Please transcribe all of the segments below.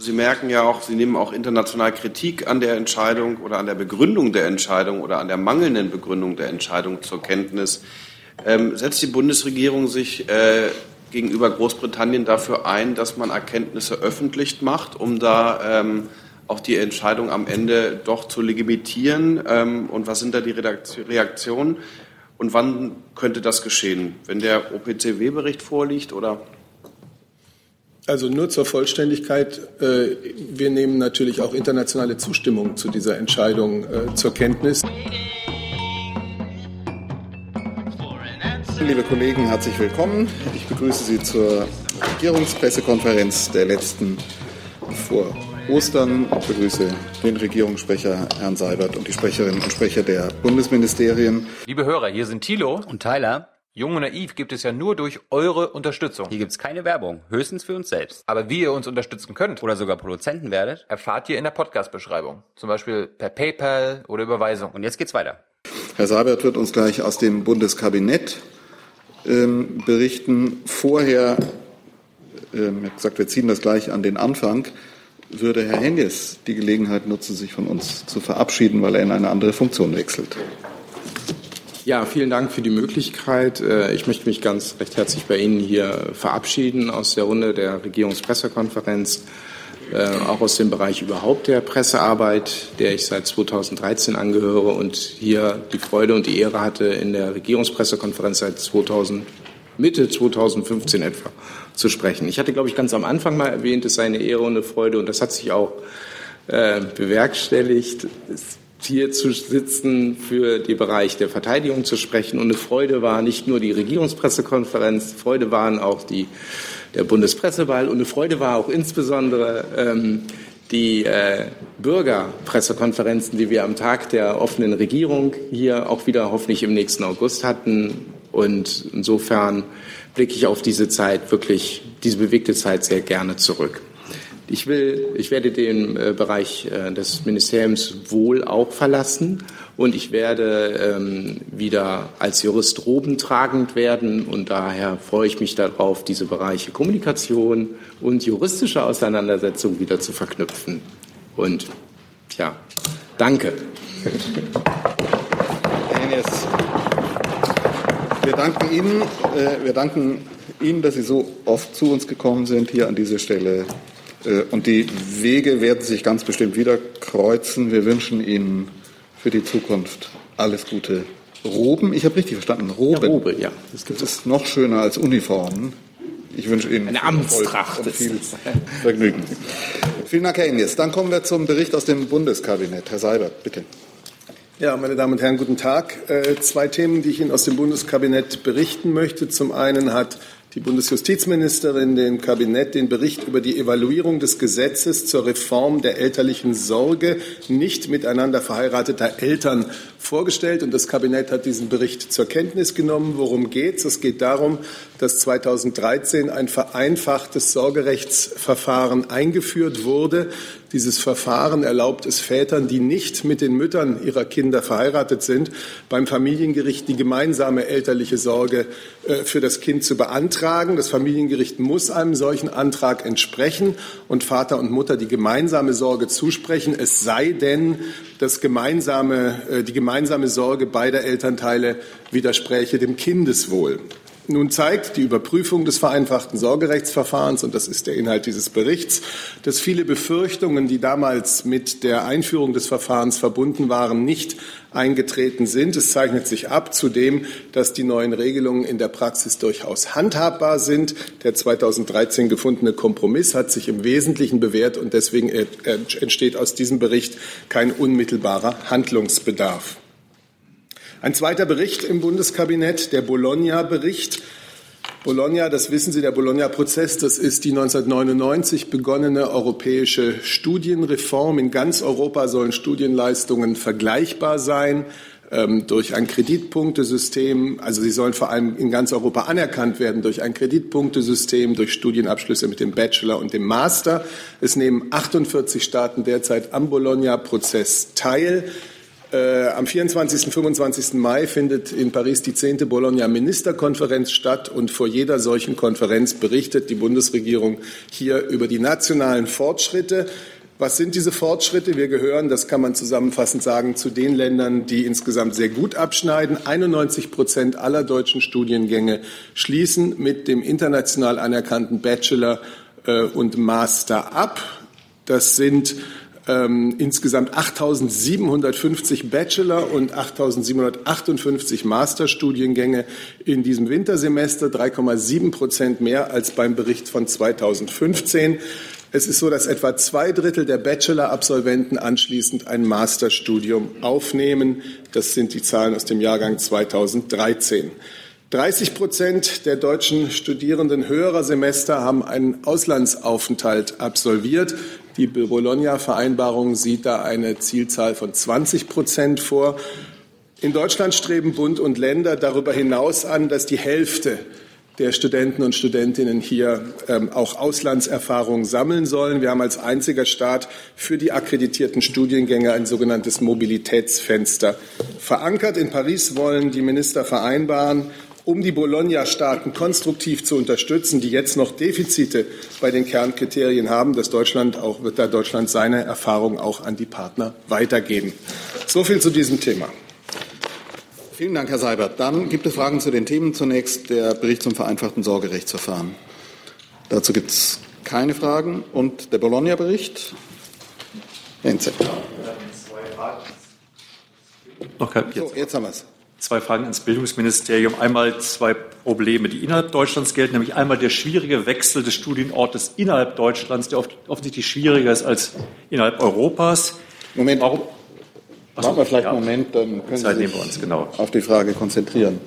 Sie merken ja auch, Sie nehmen auch international Kritik an der Entscheidung oder an der Begründung der Entscheidung oder an der mangelnden Begründung der Entscheidung zur Kenntnis. Ähm, setzt die Bundesregierung sich äh, gegenüber Großbritannien dafür ein, dass man Erkenntnisse öffentlich macht, um da ähm, auch die Entscheidung am Ende doch zu legitimieren? Ähm, und was sind da die Reaktionen? Und wann könnte das geschehen? Wenn der OPCW-Bericht vorliegt oder? Also nur zur Vollständigkeit. Äh, wir nehmen natürlich auch internationale Zustimmung zu dieser Entscheidung äh, zur Kenntnis. Liebe Kollegen, herzlich willkommen. Ich begrüße Sie zur Regierungspressekonferenz der letzten vor Ostern. Ich begrüße den Regierungssprecher Herrn Seibert und die Sprecherinnen und Sprecher der Bundesministerien. Liebe Hörer, hier sind Thilo und Tyler. Jung und Naiv gibt es ja nur durch eure Unterstützung. Hier gibt es keine Werbung, höchstens für uns selbst. Aber wie ihr uns unterstützen könnt oder sogar Produzenten werdet, erfahrt ihr in der Podcast-Beschreibung. Zum Beispiel per PayPal oder Überweisung. Und jetzt geht's weiter. Herr Sabert wird uns gleich aus dem Bundeskabinett ähm, berichten. Vorher, ähm, er hat gesagt, wir ziehen das gleich an den Anfang, würde Herr Henjes die Gelegenheit nutzen, sich von uns zu verabschieden, weil er in eine andere Funktion wechselt. Ja, vielen Dank für die Möglichkeit. Äh, ich möchte mich ganz recht herzlich bei Ihnen hier verabschieden aus der Runde der Regierungspressekonferenz, äh, auch aus dem Bereich überhaupt der Pressearbeit, der ich seit 2013 angehöre und hier die Freude und die Ehre hatte, in der Regierungspressekonferenz seit 2000, Mitte 2015 etwa zu sprechen. Ich hatte, glaube ich, ganz am Anfang mal erwähnt, es sei eine Ehre und eine Freude und das hat sich auch äh, bewerkstelligt. Es hier zu sitzen, für den Bereich der Verteidigung zu sprechen. Und eine Freude war nicht nur die Regierungspressekonferenz, Freude waren auch die, der Bundespresseball und eine Freude war auch insbesondere ähm, die äh, Bürgerpressekonferenzen, die wir am Tag der offenen Regierung hier auch wieder hoffentlich im nächsten August hatten. Und insofern blicke ich auf diese Zeit wirklich, diese bewegte Zeit sehr gerne zurück. Ich will, ich werde den äh, Bereich äh, des Ministeriums wohl auch verlassen und ich werde ähm, wieder als Jurist robentragend werden und daher freue ich mich darauf, diese Bereiche Kommunikation und juristische Auseinandersetzung wieder zu verknüpfen. Und ja, danke. Wir danken Ihnen, äh, wir danken Ihnen, dass Sie so oft zu uns gekommen sind, hier an diese Stelle und die Wege werden sich ganz bestimmt wieder kreuzen. Wir wünschen Ihnen für die Zukunft alles Gute. Roben, ich habe richtig verstanden, Roben. Ja, Robe, ja. Das gibt es noch schöner als Uniformen. Ich wünsche Ihnen eine Amtstracht und viel Vergnügen. Vielen Dank, Herr Ines. Dann kommen wir zum Bericht aus dem Bundeskabinett. Herr Seibert, bitte. Ja, meine Damen und Herren, guten Tag. Äh, zwei Themen, die ich Ihnen aus dem Bundeskabinett berichten möchte. Zum einen hat die Bundesjustizministerin dem Kabinett den Bericht über die Evaluierung des Gesetzes zur Reform der elterlichen Sorge nicht miteinander verheirateter Eltern vorgestellt. Und das Kabinett hat diesen Bericht zur Kenntnis genommen. Worum geht es? Es geht darum, dass 2013 ein vereinfachtes Sorgerechtsverfahren eingeführt wurde, dieses Verfahren erlaubt es Vätern, die nicht mit den Müttern ihrer Kinder verheiratet sind, beim Familiengericht die gemeinsame elterliche Sorge äh, für das Kind zu beantragen. Das Familiengericht muss einem solchen Antrag entsprechen und Vater und Mutter die gemeinsame Sorge zusprechen, es sei denn, das gemeinsame, äh, die gemeinsame Sorge beider Elternteile widerspräche dem Kindeswohl. Nun zeigt die Überprüfung des vereinfachten Sorgerechtsverfahrens, und das ist der Inhalt dieses Berichts, dass viele Befürchtungen, die damals mit der Einführung des Verfahrens verbunden waren, nicht eingetreten sind. Es zeichnet sich ab zudem, dass die neuen Regelungen in der Praxis durchaus handhabbar sind. Der 2013 gefundene Kompromiss hat sich im Wesentlichen bewährt und deswegen entsteht aus diesem Bericht kein unmittelbarer Handlungsbedarf. Ein zweiter Bericht im Bundeskabinett, der Bologna-Bericht. Bologna, das wissen Sie, der Bologna-Prozess, das ist die 1999 begonnene europäische Studienreform. In ganz Europa sollen Studienleistungen vergleichbar sein ähm, durch ein Kreditpunktesystem. Also sie sollen vor allem in ganz Europa anerkannt werden durch ein Kreditpunktesystem, durch Studienabschlüsse mit dem Bachelor und dem Master. Es nehmen 48 Staaten derzeit am Bologna-Prozess teil. Äh, am 24. und 25. Mai findet in Paris die 10. Bologna Ministerkonferenz statt und vor jeder solchen Konferenz berichtet die Bundesregierung hier über die nationalen Fortschritte. Was sind diese Fortschritte? Wir gehören, das kann man zusammenfassend sagen, zu den Ländern, die insgesamt sehr gut abschneiden. 91 Prozent aller deutschen Studiengänge schließen mit dem international anerkannten Bachelor äh, und Master ab. Das sind ähm, insgesamt 8.750 Bachelor- und 8.758 Masterstudiengänge in diesem Wintersemester, 3,7 Prozent mehr als beim Bericht von 2015. Es ist so, dass etwa zwei Drittel der Bachelor-Absolventen anschließend ein Masterstudium aufnehmen. Das sind die Zahlen aus dem Jahrgang 2013. 30 Prozent der deutschen Studierenden höherer Semester haben einen Auslandsaufenthalt absolviert. Die Bologna-Vereinbarung sieht da eine Zielzahl von 20 Prozent vor. In Deutschland streben Bund und Länder darüber hinaus an, dass die Hälfte der Studenten und Studentinnen hier ähm, auch Auslandserfahrung sammeln sollen. Wir haben als einziger Staat für die akkreditierten Studiengänge ein sogenanntes Mobilitätsfenster verankert. In Paris wollen die Minister vereinbaren, um die Bologna-Staaten konstruktiv zu unterstützen, die jetzt noch Defizite bei den Kernkriterien haben, dass Deutschland auch, wird da Deutschland seine Erfahrung auch an die Partner weitergeben. So viel zu diesem Thema. Vielen Dank, Herr Seibert. Dann gibt es Fragen zu den Themen. Zunächst der Bericht zum vereinfachten Sorgerechtsverfahren. Dazu gibt es keine Fragen. Und der Bologna-Bericht? Enze. Noch kein, jetzt. So, jetzt haben wir es zwei Fragen ans Bildungsministerium. Einmal zwei Probleme, die innerhalb Deutschlands gelten, nämlich einmal der schwierige Wechsel des Studienortes innerhalb Deutschlands, der oft, offensichtlich schwieriger ist als innerhalb Europas. Moment. Warum? Machen wir vielleicht ja. einen Moment, dann können Zeit Sie sich uns, genau. auf die Frage konzentrieren.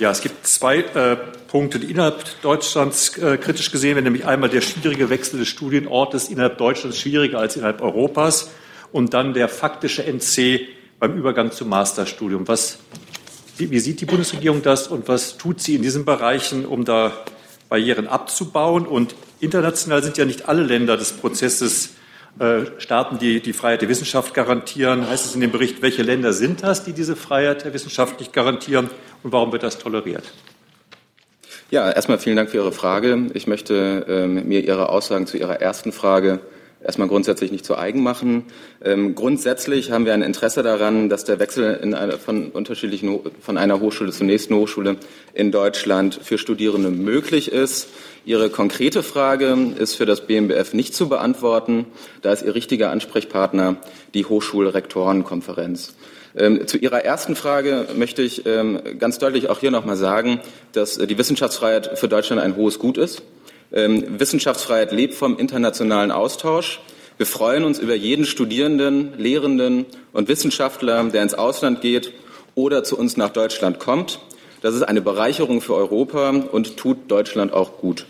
Ja, es gibt zwei äh, Punkte, die innerhalb Deutschlands äh, kritisch gesehen werden, nämlich einmal der schwierige Wechsel des Studienortes innerhalb Deutschlands schwieriger als innerhalb Europas und dann der faktische NC beim Übergang zum Masterstudium. Was, wie, wie sieht die Bundesregierung das und was tut sie in diesen Bereichen, um da Barrieren abzubauen? Und international sind ja nicht alle Länder des Prozesses Staaten, die die Freiheit der Wissenschaft garantieren. Heißt es in dem Bericht, welche Länder sind das, die diese Freiheit der Wissenschaft nicht garantieren und warum wird das toleriert? Ja, erstmal vielen Dank für Ihre Frage. Ich möchte ähm, mir Ihre Aussagen zu Ihrer ersten Frage erstmal grundsätzlich nicht zu eigen machen. Ähm, grundsätzlich haben wir ein Interesse daran, dass der Wechsel in eine, von unterschiedlichen von einer Hochschule zur nächsten Hochschule in Deutschland für Studierende möglich ist. Ihre konkrete Frage ist für das BMBF nicht zu beantworten. Da ist Ihr richtiger Ansprechpartner die Hochschulrektorenkonferenz. Ähm, zu Ihrer ersten Frage möchte ich ähm, ganz deutlich auch hier nochmal sagen, dass die Wissenschaftsfreiheit für Deutschland ein hohes Gut ist. Ähm, Wissenschaftsfreiheit lebt vom internationalen Austausch. Wir freuen uns über jeden Studierenden, Lehrenden und Wissenschaftler, der ins Ausland geht oder zu uns nach Deutschland kommt. Das ist eine Bereicherung für Europa und tut Deutschland auch gut.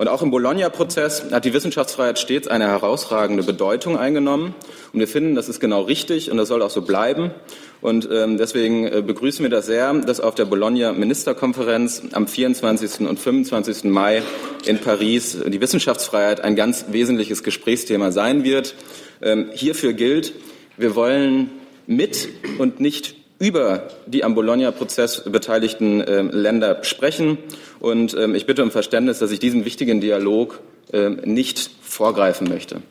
Und auch im Bologna-Prozess hat die Wissenschaftsfreiheit stets eine herausragende Bedeutung eingenommen. Und wir finden, das ist genau richtig und das soll auch so bleiben. Und ähm, deswegen äh, begrüßen wir das sehr, dass auf der Bologna-Ministerkonferenz am 24. und 25. Mai in Paris die Wissenschaftsfreiheit ein ganz wesentliches Gesprächsthema sein wird. Ähm, hierfür gilt, wir wollen mit und nicht über die am Bologna-Prozess beteiligten äh, Länder sprechen. Und ähm, ich bitte um Verständnis, dass ich diesen wichtigen Dialog äh, nicht vorgreifen möchte.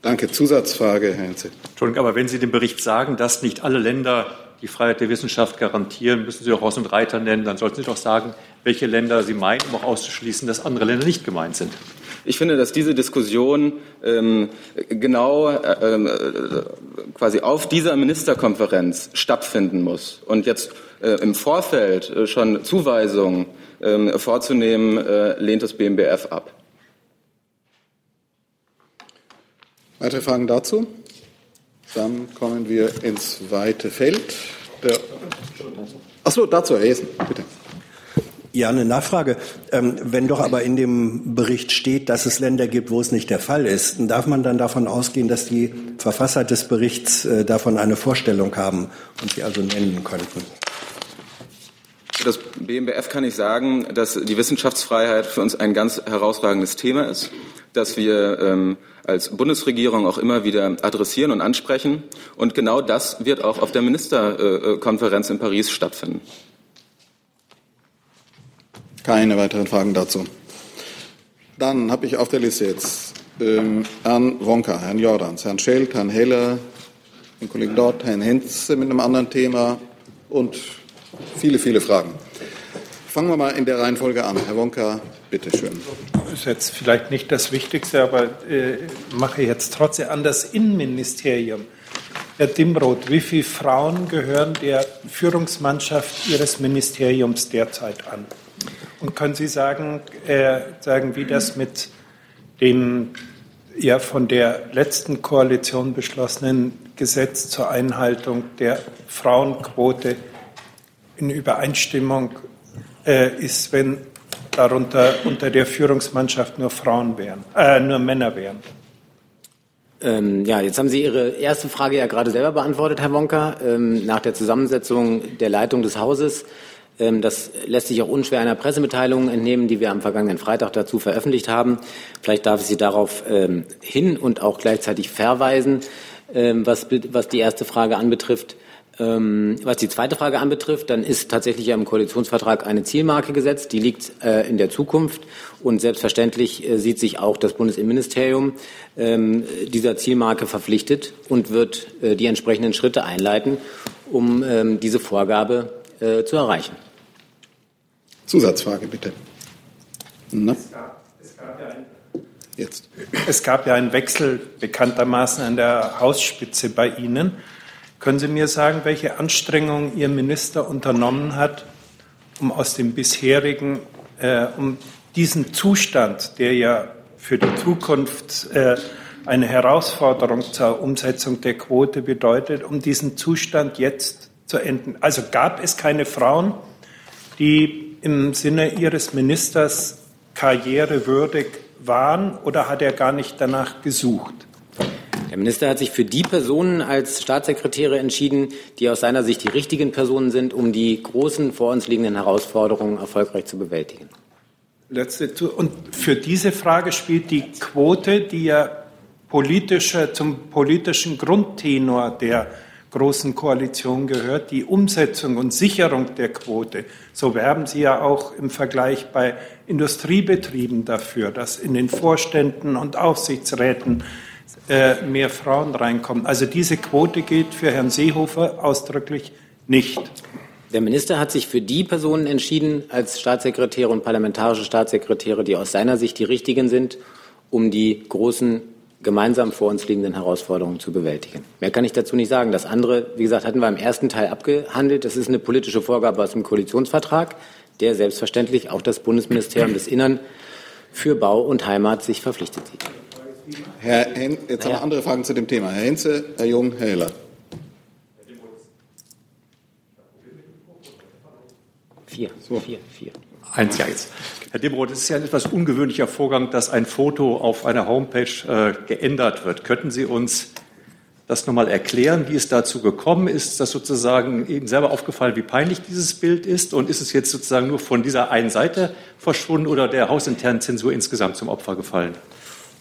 Danke. Zusatzfrage, Herr Henze. Entschuldigung, aber wenn Sie den Bericht sagen, dass nicht alle Länder die Freiheit der Wissenschaft garantieren, müssen Sie auch Ross und Reiter nennen. Dann sollten Sie doch sagen, welche Länder Sie meinen, um auch auszuschließen, dass andere Länder nicht gemeint sind. Ich finde, dass diese Diskussion ähm, genau äh, ähm, äh, quasi auf dieser Ministerkonferenz stattfinden muss. Und jetzt äh, im Vorfeld äh, schon Zuweisungen äh, vorzunehmen, äh, lehnt das BMBF ab. Weitere Fragen dazu? Dann kommen wir ins weite Feld. Achso, dazu, Herr Jesen, bitte. Ja, eine Nachfrage. Ähm, wenn doch aber in dem Bericht steht, dass es Länder gibt, wo es nicht der Fall ist, darf man dann davon ausgehen, dass die Verfasser des Berichts äh, davon eine Vorstellung haben und sie also nennen könnten? Für das BMBF kann ich sagen, dass die Wissenschaftsfreiheit für uns ein ganz herausragendes Thema ist. das wir ähm, als Bundesregierung auch immer wieder adressieren und ansprechen. Und genau das wird auch auf der Ministerkonferenz in Paris stattfinden. Keine weiteren Fragen dazu. Dann habe ich auf der Liste jetzt ähm, Herrn Wonka, Herrn Jordans, Herrn Schelt, Herrn Heller, den Kollegen Dort, Herrn Henze mit einem anderen Thema und viele, viele Fragen. Fangen wir mal in der Reihenfolge an. Herr Wonka, bitte schön. Das ist jetzt vielleicht nicht das Wichtigste, aber äh, mache jetzt trotzdem an das Innenministerium. Herr Dimroth, wie viele Frauen gehören der Führungsmannschaft Ihres Ministeriums derzeit an? Und können Sie sagen, äh, sagen wie das mit dem ja von der letzten Koalition beschlossenen Gesetz zur Einhaltung der Frauenquote in Übereinstimmung äh, ist, wenn darunter unter der Führungsmannschaft nur Frauen wären, äh, nur Männer wären. Ähm, ja, jetzt haben Sie Ihre erste Frage ja gerade selber beantwortet, Herr Wonka. Ähm, nach der Zusammensetzung der Leitung des Hauses das lässt sich auch unschwer einer Pressemitteilung entnehmen, die wir am vergangenen Freitag dazu veröffentlicht haben. Vielleicht darf ich Sie darauf ähm, hin und auch gleichzeitig verweisen, ähm, was, die erste Frage anbetrifft. Was die zweite Frage anbetrifft, dann ist tatsächlich im Koalitionsvertrag eine Zielmarke gesetzt. Die liegt äh, in der Zukunft. Und selbstverständlich äh, sieht sich auch das Bundesinnenministerium dieser Zielmarke verpflichtet und wird äh, die entsprechenden Schritte einleiten, um diese Vorgabe zu erreichen. Zusatzfrage bitte. Na? Es gab, ja Jetzt. Es gab ja einen Wechsel bekanntermaßen an der Hausspitze bei Ihnen. Können Sie mir sagen, welche Anstrengungen Ihr Minister unternommen hat, um aus dem bisherigen, äh, um diesen Zustand, der ja für die Zukunft äh, eine Herausforderung zur Umsetzung der Quote bedeutet, um diesen Zustand jetzt zu enden? Also gab es keine Frauen, die im Sinne Ihres Ministers karrierewürdig waren oder hat er gar nicht danach gesucht? Der Minister hat sich für die Personen als Staatssekretäre entschieden, die aus seiner Sicht die richtigen Personen sind, um die großen vor uns liegenden Herausforderungen erfolgreich zu bewältigen. Letzte Und für diese Frage spielt die Quote, die ja politische, zum politischen Grundtenor der Großen Koalition gehört, die Umsetzung und Sicherung der Quote. So werben Sie ja auch im Vergleich bei Industriebetrieben dafür, dass in den Vorständen und Aufsichtsräten äh, mehr Frauen reinkommen. Also diese Quote gilt für Herrn Seehofer ausdrücklich nicht. Der Minister hat sich für die Personen entschieden als Staatssekretäre und parlamentarische Staatssekretäre, die aus seiner Sicht die richtigen sind, um die großen gemeinsam vor uns liegenden Herausforderungen zu bewältigen. Mehr kann ich dazu nicht sagen. Das andere, wie gesagt, hatten wir im ersten Teil abgehandelt. Das ist eine politische Vorgabe aus dem Koalitionsvertrag, der selbstverständlich auch das Bundesministerium des Innern für Bau und Heimat sich verpflichtet sieht. Herr Hen jetzt haben wir andere Fragen zu dem Thema. Herr Henze, Herr Jung, Herr Heller. Vier, so. vier, vier. Eins, ja, jetzt. Herr Demroth, es ist ja ein etwas ungewöhnlicher Vorgang, dass ein Foto auf einer Homepage äh, geändert wird. Könnten Sie uns das nochmal erklären, wie es dazu gekommen ist? Ist das sozusagen Ihnen selber aufgefallen, wie peinlich dieses Bild ist? Und ist es jetzt sozusagen nur von dieser einen Seite verschwunden oder der hausinternen Zensur insgesamt zum Opfer gefallen?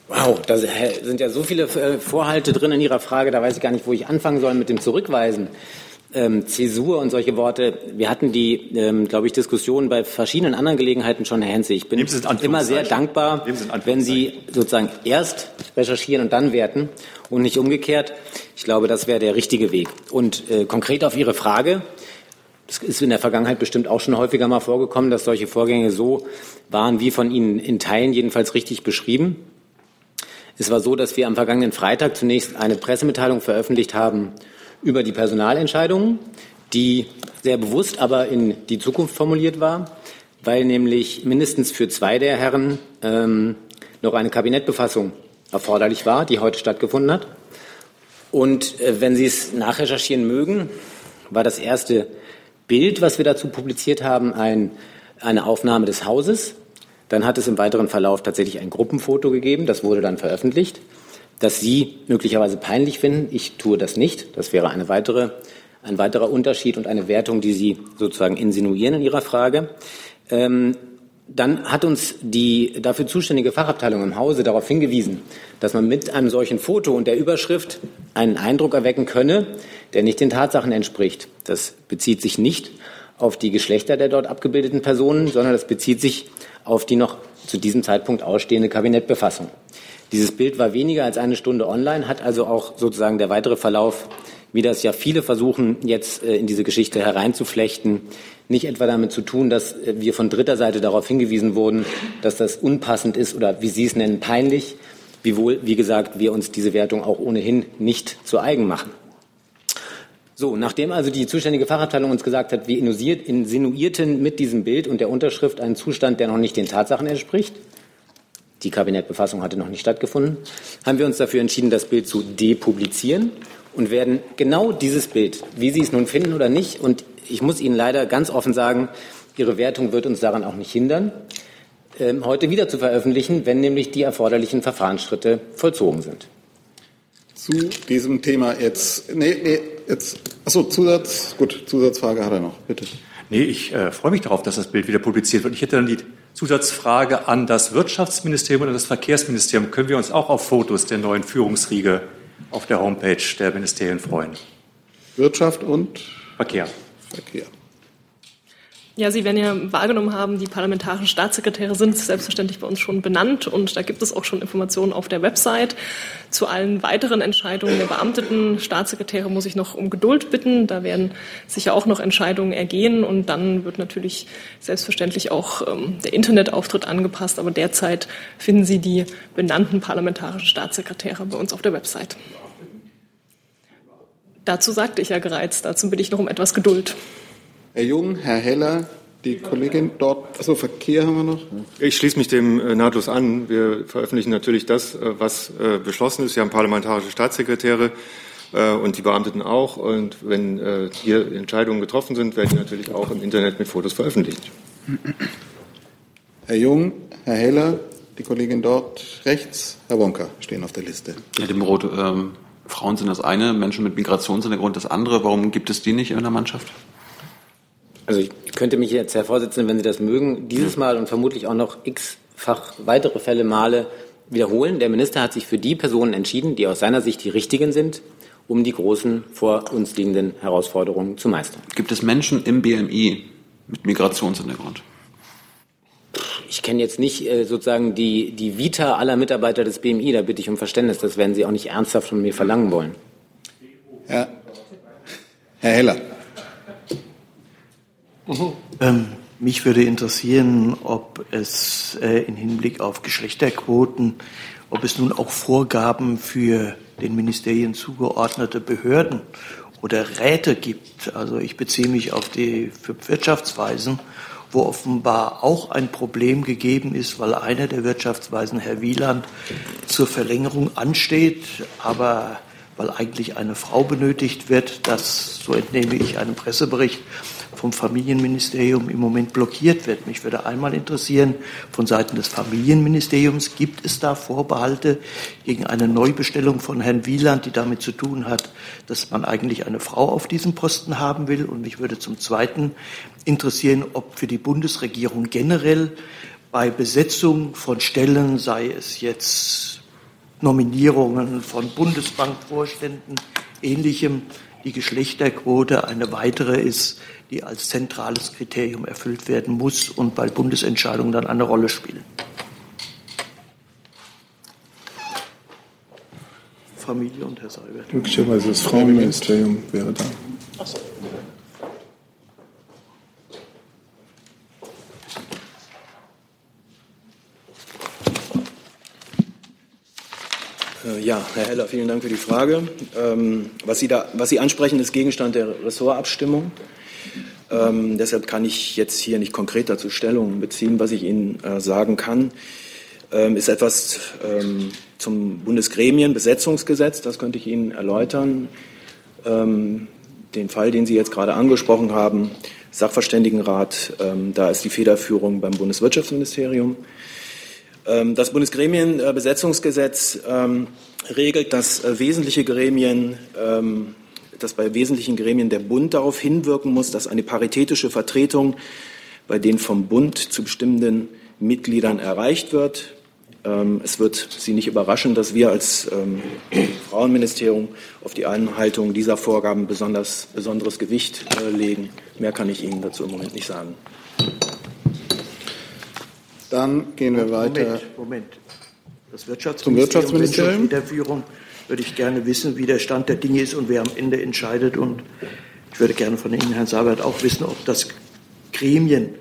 Wow, da sind ja so viele äh, Vorhalte drin in Ihrer Frage, da weiß ich gar nicht, wo ich anfangen soll mit dem Zurückweisen ähm, Zäsur und solche Worte. Wir hatten die, ähm, glaube ich, Diskussionen bei verschiedenen anderen Gelegenheiten schon, Herr Henze. Ich bin immer sehr dankbar, wenn Sie sozusagen erst recherchieren und dann werten und nicht umgekehrt. Ich glaube, das wäre der richtige Weg. Und äh, konkret auf Ihre Frage. Es ist in der Vergangenheit bestimmt auch schon häufiger mal vorgekommen, dass solche Vorgänge so waren, wie von Ihnen in Teilen jedenfalls richtig beschrieben. Es war so, dass wir am vergangenen Freitag zunächst eine Pressemitteilung veröffentlicht haben über die Personalentscheidungen, die sehr bewusst aber in die Zukunft formuliert war, weil nämlich mindestens für zwei der Herren ähm, noch eine Kabinettbefassung erforderlich war, die heute stattgefunden hat. Und äh, wenn Sie es nachrecherchieren mögen, war das erste Bild, was wir dazu publiziert haben, ein, eine Aufnahme des Hauses. Dann hat es im weiteren Verlauf tatsächlich ein Gruppenfoto gegeben, das wurde dann veröffentlicht das Sie möglicherweise peinlich finden. Ich tue das nicht. Das wäre eine weitere, ein weiterer Unterschied und eine Wertung, die Sie sozusagen insinuieren in Ihrer Frage. Ähm, dann hat uns die dafür zuständige Fachabteilung im Hause darauf hingewiesen, dass man mit einem solchen Foto und der Überschrift einen Eindruck erwecken könne, der nicht den Tatsachen entspricht. Das bezieht sich nicht auf die Geschlechter der dort abgebildeten Personen, sondern das bezieht sich auf die noch zu diesem Zeitpunkt ausstehende Kabinettbefassung. Dieses Bild war weniger als eine Stunde online, hat also auch sozusagen der weitere Verlauf, wie das ja viele versuchen, jetzt äh, in diese Geschichte hereinzuflechten, nicht etwa damit zu tun, dass äh, wir von dritter Seite darauf hingewiesen wurden, dass das unpassend ist oder wie Sie es nennen, peinlich, wiewohl, wie gesagt, wir uns diese Wertung auch ohnehin nicht zu eigen machen. So, nachdem also die zuständige Fachabteilung uns gesagt hat, wir insinuierten mit diesem Bild und der Unterschrift einen Zustand, der noch nicht den Tatsachen entspricht, die Kabinettbefassung hatte noch nicht stattgefunden, haben wir uns dafür entschieden, das Bild zu depublizieren und werden genau dieses Bild, wie Sie es nun finden oder nicht, und ich muss Ihnen leider ganz offen sagen, Ihre Wertung wird uns daran auch nicht hindern, ähm, heute wieder zu veröffentlichen, wenn nämlich die erforderlichen Verfahrensschritte vollzogen sind zu diesem Thema jetzt. Nee, nee, jetzt. Achso, Zusatz. Gut, Zusatzfrage hat er noch, bitte. Nee, ich äh, freue mich darauf, dass das Bild wieder publiziert wird. Ich hätte dann die Zusatzfrage an das Wirtschaftsministerium und das Verkehrsministerium. Können wir uns auch auf Fotos der neuen Führungsriege auf der Homepage der Ministerien freuen? Wirtschaft und Verkehr. Verkehr. Ja, Sie werden ja wahrgenommen haben, die parlamentarischen Staatssekretäre sind selbstverständlich bei uns schon benannt und da gibt es auch schon Informationen auf der Website. Zu allen weiteren Entscheidungen der beamteten Staatssekretäre muss ich noch um Geduld bitten. Da werden sicher auch noch Entscheidungen ergehen und dann wird natürlich selbstverständlich auch ähm, der Internetauftritt angepasst. Aber derzeit finden Sie die benannten parlamentarischen Staatssekretäre bei uns auf der Website. Dazu sagte ich ja bereits, dazu bitte ich noch um etwas Geduld. Herr Jung, Herr Heller, die Kollegin dort, also Verkehr haben wir noch. Ich schließe mich dem äh, nahtlos an. Wir veröffentlichen natürlich das, äh, was äh, beschlossen ist. Wir haben parlamentarische Staatssekretäre und die Beamteten auch. Und wenn hier Entscheidungen getroffen sind, werden die natürlich auch im Internet mit Fotos veröffentlicht. Herr Jung, Herr Heller, die Kollegin dort rechts, Herr Wonka stehen auf der Liste. Herr Dimroth, ähm, Frauen sind das eine, Menschen mit Migrationshintergrund das andere. Warum gibt es die nicht in der Mannschaft? Also ich könnte mich jetzt, Herr Vorsitzender, wenn Sie das mögen, dieses Mal und vermutlich auch noch x-fach weitere Fälle Male wiederholen. Der Minister hat sich für die Personen entschieden, die aus seiner Sicht die richtigen sind, um die großen vor uns liegenden Herausforderungen zu meistern. Gibt es Menschen im BMI mit Migrationshintergrund? Ich kenne jetzt nicht äh, sozusagen die, die Vita aller Mitarbeiter des BMI, da bitte ich um Verständnis, das werden Sie auch nicht ernsthaft von mir verlangen wollen. Herr, Herr Heller. Ähm, mich würde interessieren, ob es äh, im Hinblick auf Geschlechterquoten, ob es nun auch Vorgaben für den Ministerien zugeordnete Behörden oder Räte gibt. Also ich beziehe mich auf die Wirtschaftsweisen, wo offenbar auch ein Problem gegeben ist, weil einer der Wirtschaftsweisen, Herr Wieland, zur Verlängerung ansteht, aber weil eigentlich eine Frau benötigt wird, das, so entnehme ich einem Pressebericht, vom Familienministerium im Moment blockiert wird. Mich würde einmal interessieren, von Seiten des Familienministeriums, gibt es da Vorbehalte gegen eine Neubestellung von Herrn Wieland, die damit zu tun hat, dass man eigentlich eine Frau auf diesem Posten haben will? Und mich würde zum Zweiten interessieren, ob für die Bundesregierung generell bei Besetzung von Stellen, sei es jetzt Nominierungen von Bundesbankvorständen, ähnlichem, die Geschlechterquote eine weitere ist, die als zentrales Kriterium erfüllt werden muss und bei Bundesentscheidungen dann eine Rolle spielen. Familie und Herr Seibert. Möglicherweise das Frauenministerium wäre da. Äh, ja, Herr Heller, vielen Dank für die Frage. Ähm, was, Sie da, was Sie ansprechen, ist Gegenstand der Ressortabstimmung. Ähm, deshalb kann ich jetzt hier nicht konkret dazu Stellung beziehen. Was ich Ihnen äh, sagen kann, ähm, ist etwas ähm, zum Bundesgremienbesetzungsgesetz. Das könnte ich Ihnen erläutern. Ähm, den Fall, den Sie jetzt gerade angesprochen haben, Sachverständigenrat, ähm, da ist die Federführung beim Bundeswirtschaftsministerium. Ähm, das Bundesgremienbesetzungsgesetz regelt, dass äh, wesentliche Gremien dass bei wesentlichen Gremien der Bund darauf hinwirken muss, dass eine paritätische Vertretung bei den vom Bund zu bestimmenden Mitgliedern erreicht wird. Ähm, es wird Sie nicht überraschen, dass wir als ähm, Frauenministerium auf die Einhaltung dieser Vorgaben besonders, besonderes Gewicht äh, legen. Mehr kann ich Ihnen dazu im Moment nicht sagen. Dann gehen wir weiter. Moment, Moment. Das Wirtschaftsministerium, Zum Wirtschaftsministerium. Würde ich gerne wissen, wie der Stand der Dinge ist und wer am Ende entscheidet. Und ich würde gerne von Ihnen, Herrn Sabert, auch wissen, ob das Gremien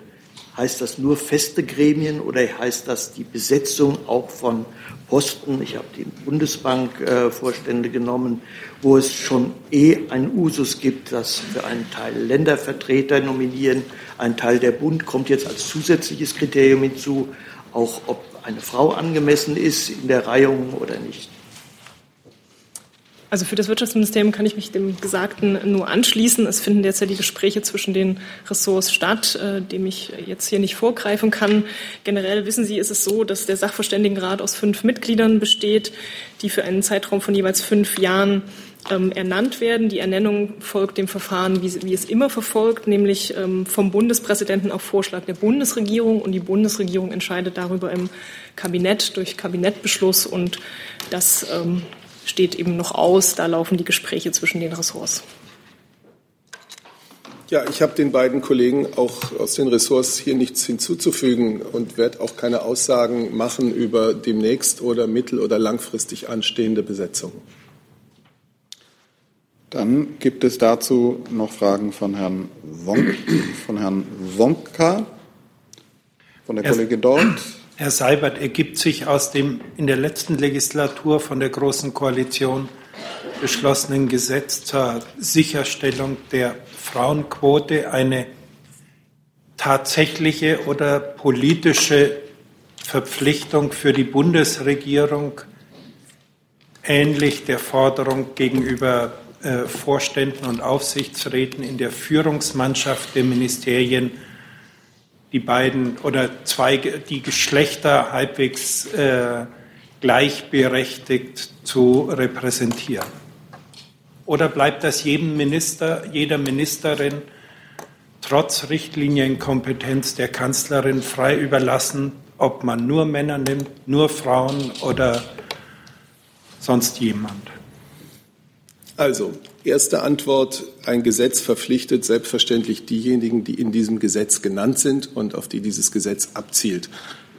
Heißt das nur feste Gremien oder heißt das die Besetzung auch von Posten? Ich habe die Bundesbank-Vorstände genommen, wo es schon eh einen Usus gibt, dass für einen Teil Ländervertreter nominieren, ein Teil der Bund kommt jetzt als zusätzliches Kriterium hinzu, auch ob eine Frau angemessen ist in der Reihung oder nicht. Also für das Wirtschaftsministerium kann ich mich dem Gesagten nur anschließen. Es finden derzeit die Gespräche zwischen den Ressorts statt, äh, dem ich jetzt hier nicht vorgreifen kann. Generell wissen Sie, ist es so, dass der Sachverständigenrat aus fünf Mitgliedern besteht, die für einen Zeitraum von jeweils fünf Jahren ähm, ernannt werden. Die Ernennung folgt dem Verfahren, wie, wie es immer verfolgt, nämlich ähm, vom Bundespräsidenten auf Vorschlag der Bundesregierung. Und die Bundesregierung entscheidet darüber im Kabinett durch Kabinettbeschluss. Und das ähm, steht eben noch aus. Da laufen die Gespräche zwischen den Ressorts. Ja, ich habe den beiden Kollegen auch aus den Ressorts hier nichts hinzuzufügen und werde auch keine Aussagen machen über demnächst oder mittel- oder langfristig anstehende Besetzungen. Dann gibt es dazu noch Fragen von Herrn, Wonk, von Herrn Wonka, von der Kollegin dort. Herr Seibert, ergibt sich aus dem in der letzten Legislatur von der Großen Koalition beschlossenen Gesetz zur Sicherstellung der Frauenquote eine tatsächliche oder politische Verpflichtung für die Bundesregierung, ähnlich der Forderung gegenüber äh, Vorständen und Aufsichtsräten in der Führungsmannschaft der Ministerien die beiden oder zwei, die Geschlechter halbwegs äh, gleichberechtigt zu repräsentieren? Oder bleibt das jedem Minister, jeder Ministerin trotz Richtlinienkompetenz der Kanzlerin frei überlassen, ob man nur Männer nimmt, nur Frauen oder sonst jemand? Also, erste Antwort, ein Gesetz verpflichtet selbstverständlich diejenigen, die in diesem Gesetz genannt sind und auf die dieses Gesetz abzielt.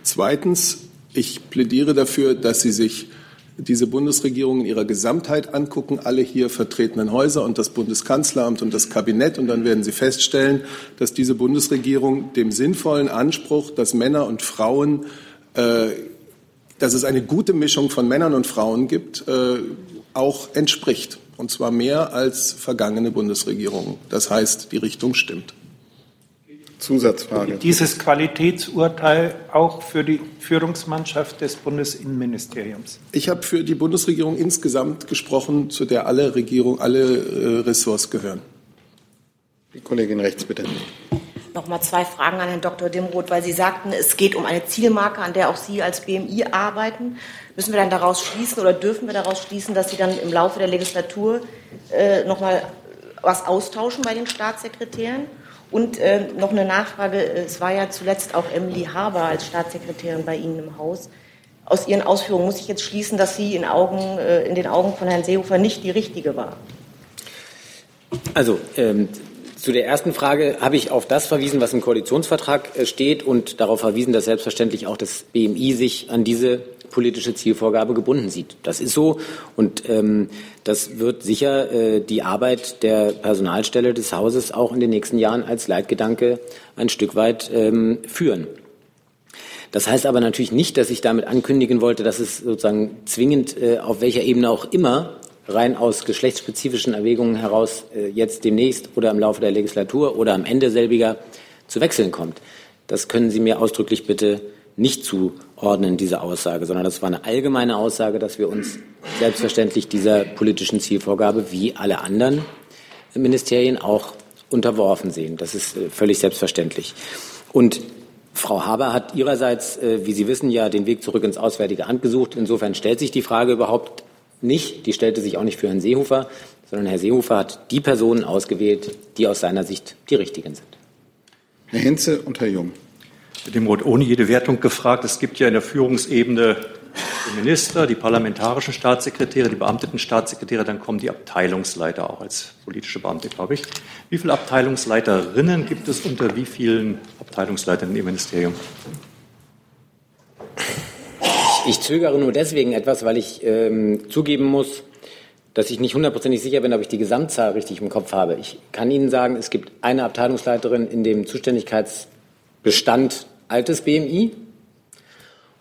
Zweitens, ich plädiere dafür, dass Sie sich diese Bundesregierung in ihrer Gesamtheit angucken, alle hier vertretenen Häuser und das Bundeskanzleramt und das Kabinett. Und dann werden Sie feststellen, dass diese Bundesregierung dem sinnvollen Anspruch, dass Männer und Frauen, äh, dass es eine gute Mischung von Männern und Frauen gibt, äh, auch entspricht und zwar mehr als vergangene Bundesregierungen. Das heißt, die Richtung stimmt. Zusatzfrage. Dieses Qualitätsurteil auch für die Führungsmannschaft des Bundesinnenministeriums? Ich habe für die Bundesregierung insgesamt gesprochen, zu der alle Regierung, alle äh, Ressorts gehören. Die Kollegin rechts, bitte. Noch mal zwei Fragen an Herrn Dr. Dimroth, weil Sie sagten, es geht um eine Zielmarke, an der auch Sie als BMI arbeiten. Müssen wir dann daraus schließen oder dürfen wir daraus schließen, dass Sie dann im Laufe der Legislatur äh, noch mal was austauschen bei den Staatssekretären? Und äh, noch eine Nachfrage: Es war ja zuletzt auch Emily Haber als Staatssekretärin bei Ihnen im Haus. Aus Ihren Ausführungen muss ich jetzt schließen, dass sie in, Augen, äh, in den Augen von Herrn Seehofer nicht die richtige war. Also ähm, zu der ersten Frage habe ich auf das verwiesen, was im Koalitionsvertrag äh, steht und darauf verwiesen, dass selbstverständlich auch das BMI sich an diese politische Zielvorgabe gebunden sieht. Das ist so und ähm, das wird sicher äh, die Arbeit der Personalstelle des Hauses auch in den nächsten Jahren als Leitgedanke ein Stück weit ähm, führen. Das heißt aber natürlich nicht, dass ich damit ankündigen wollte, dass es sozusagen zwingend äh, auf welcher Ebene auch immer rein aus geschlechtsspezifischen Erwägungen heraus äh, jetzt demnächst oder im Laufe der Legislatur oder am Ende selbiger zu wechseln kommt. Das können Sie mir ausdrücklich bitte nicht zuordnen, diese Aussage, sondern das war eine allgemeine Aussage, dass wir uns selbstverständlich dieser politischen Zielvorgabe wie alle anderen Ministerien auch unterworfen sehen. Das ist äh, völlig selbstverständlich. Und Frau Haber hat ihrerseits, äh, wie Sie wissen, ja den Weg zurück ins Auswärtige Amt gesucht. Insofern stellt sich die Frage überhaupt nicht. Die stellte sich auch nicht für Herrn Seehofer, sondern Herr Seehofer hat die Personen ausgewählt, die aus seiner Sicht die richtigen sind. Herr Hinze und Herr Jung. Dem wurde ohne jede Wertung gefragt. Es gibt ja in der Führungsebene die Minister, die parlamentarischen Staatssekretäre, die beamteten Staatssekretäre, dann kommen die Abteilungsleiter auch als politische Beamte, glaube ich. Wie viele Abteilungsleiterinnen gibt es unter wie vielen Abteilungsleitern im Ministerium? Ich, zögere nur deswegen etwas, weil ich ähm, zugeben muss, dass ich nicht hundertprozentig sicher bin, ob ich die Gesamtzahl richtig im Kopf habe. Ich kann Ihnen sagen, es gibt eine Abteilungsleiterin in dem Zuständigkeitsbestand altes BMI,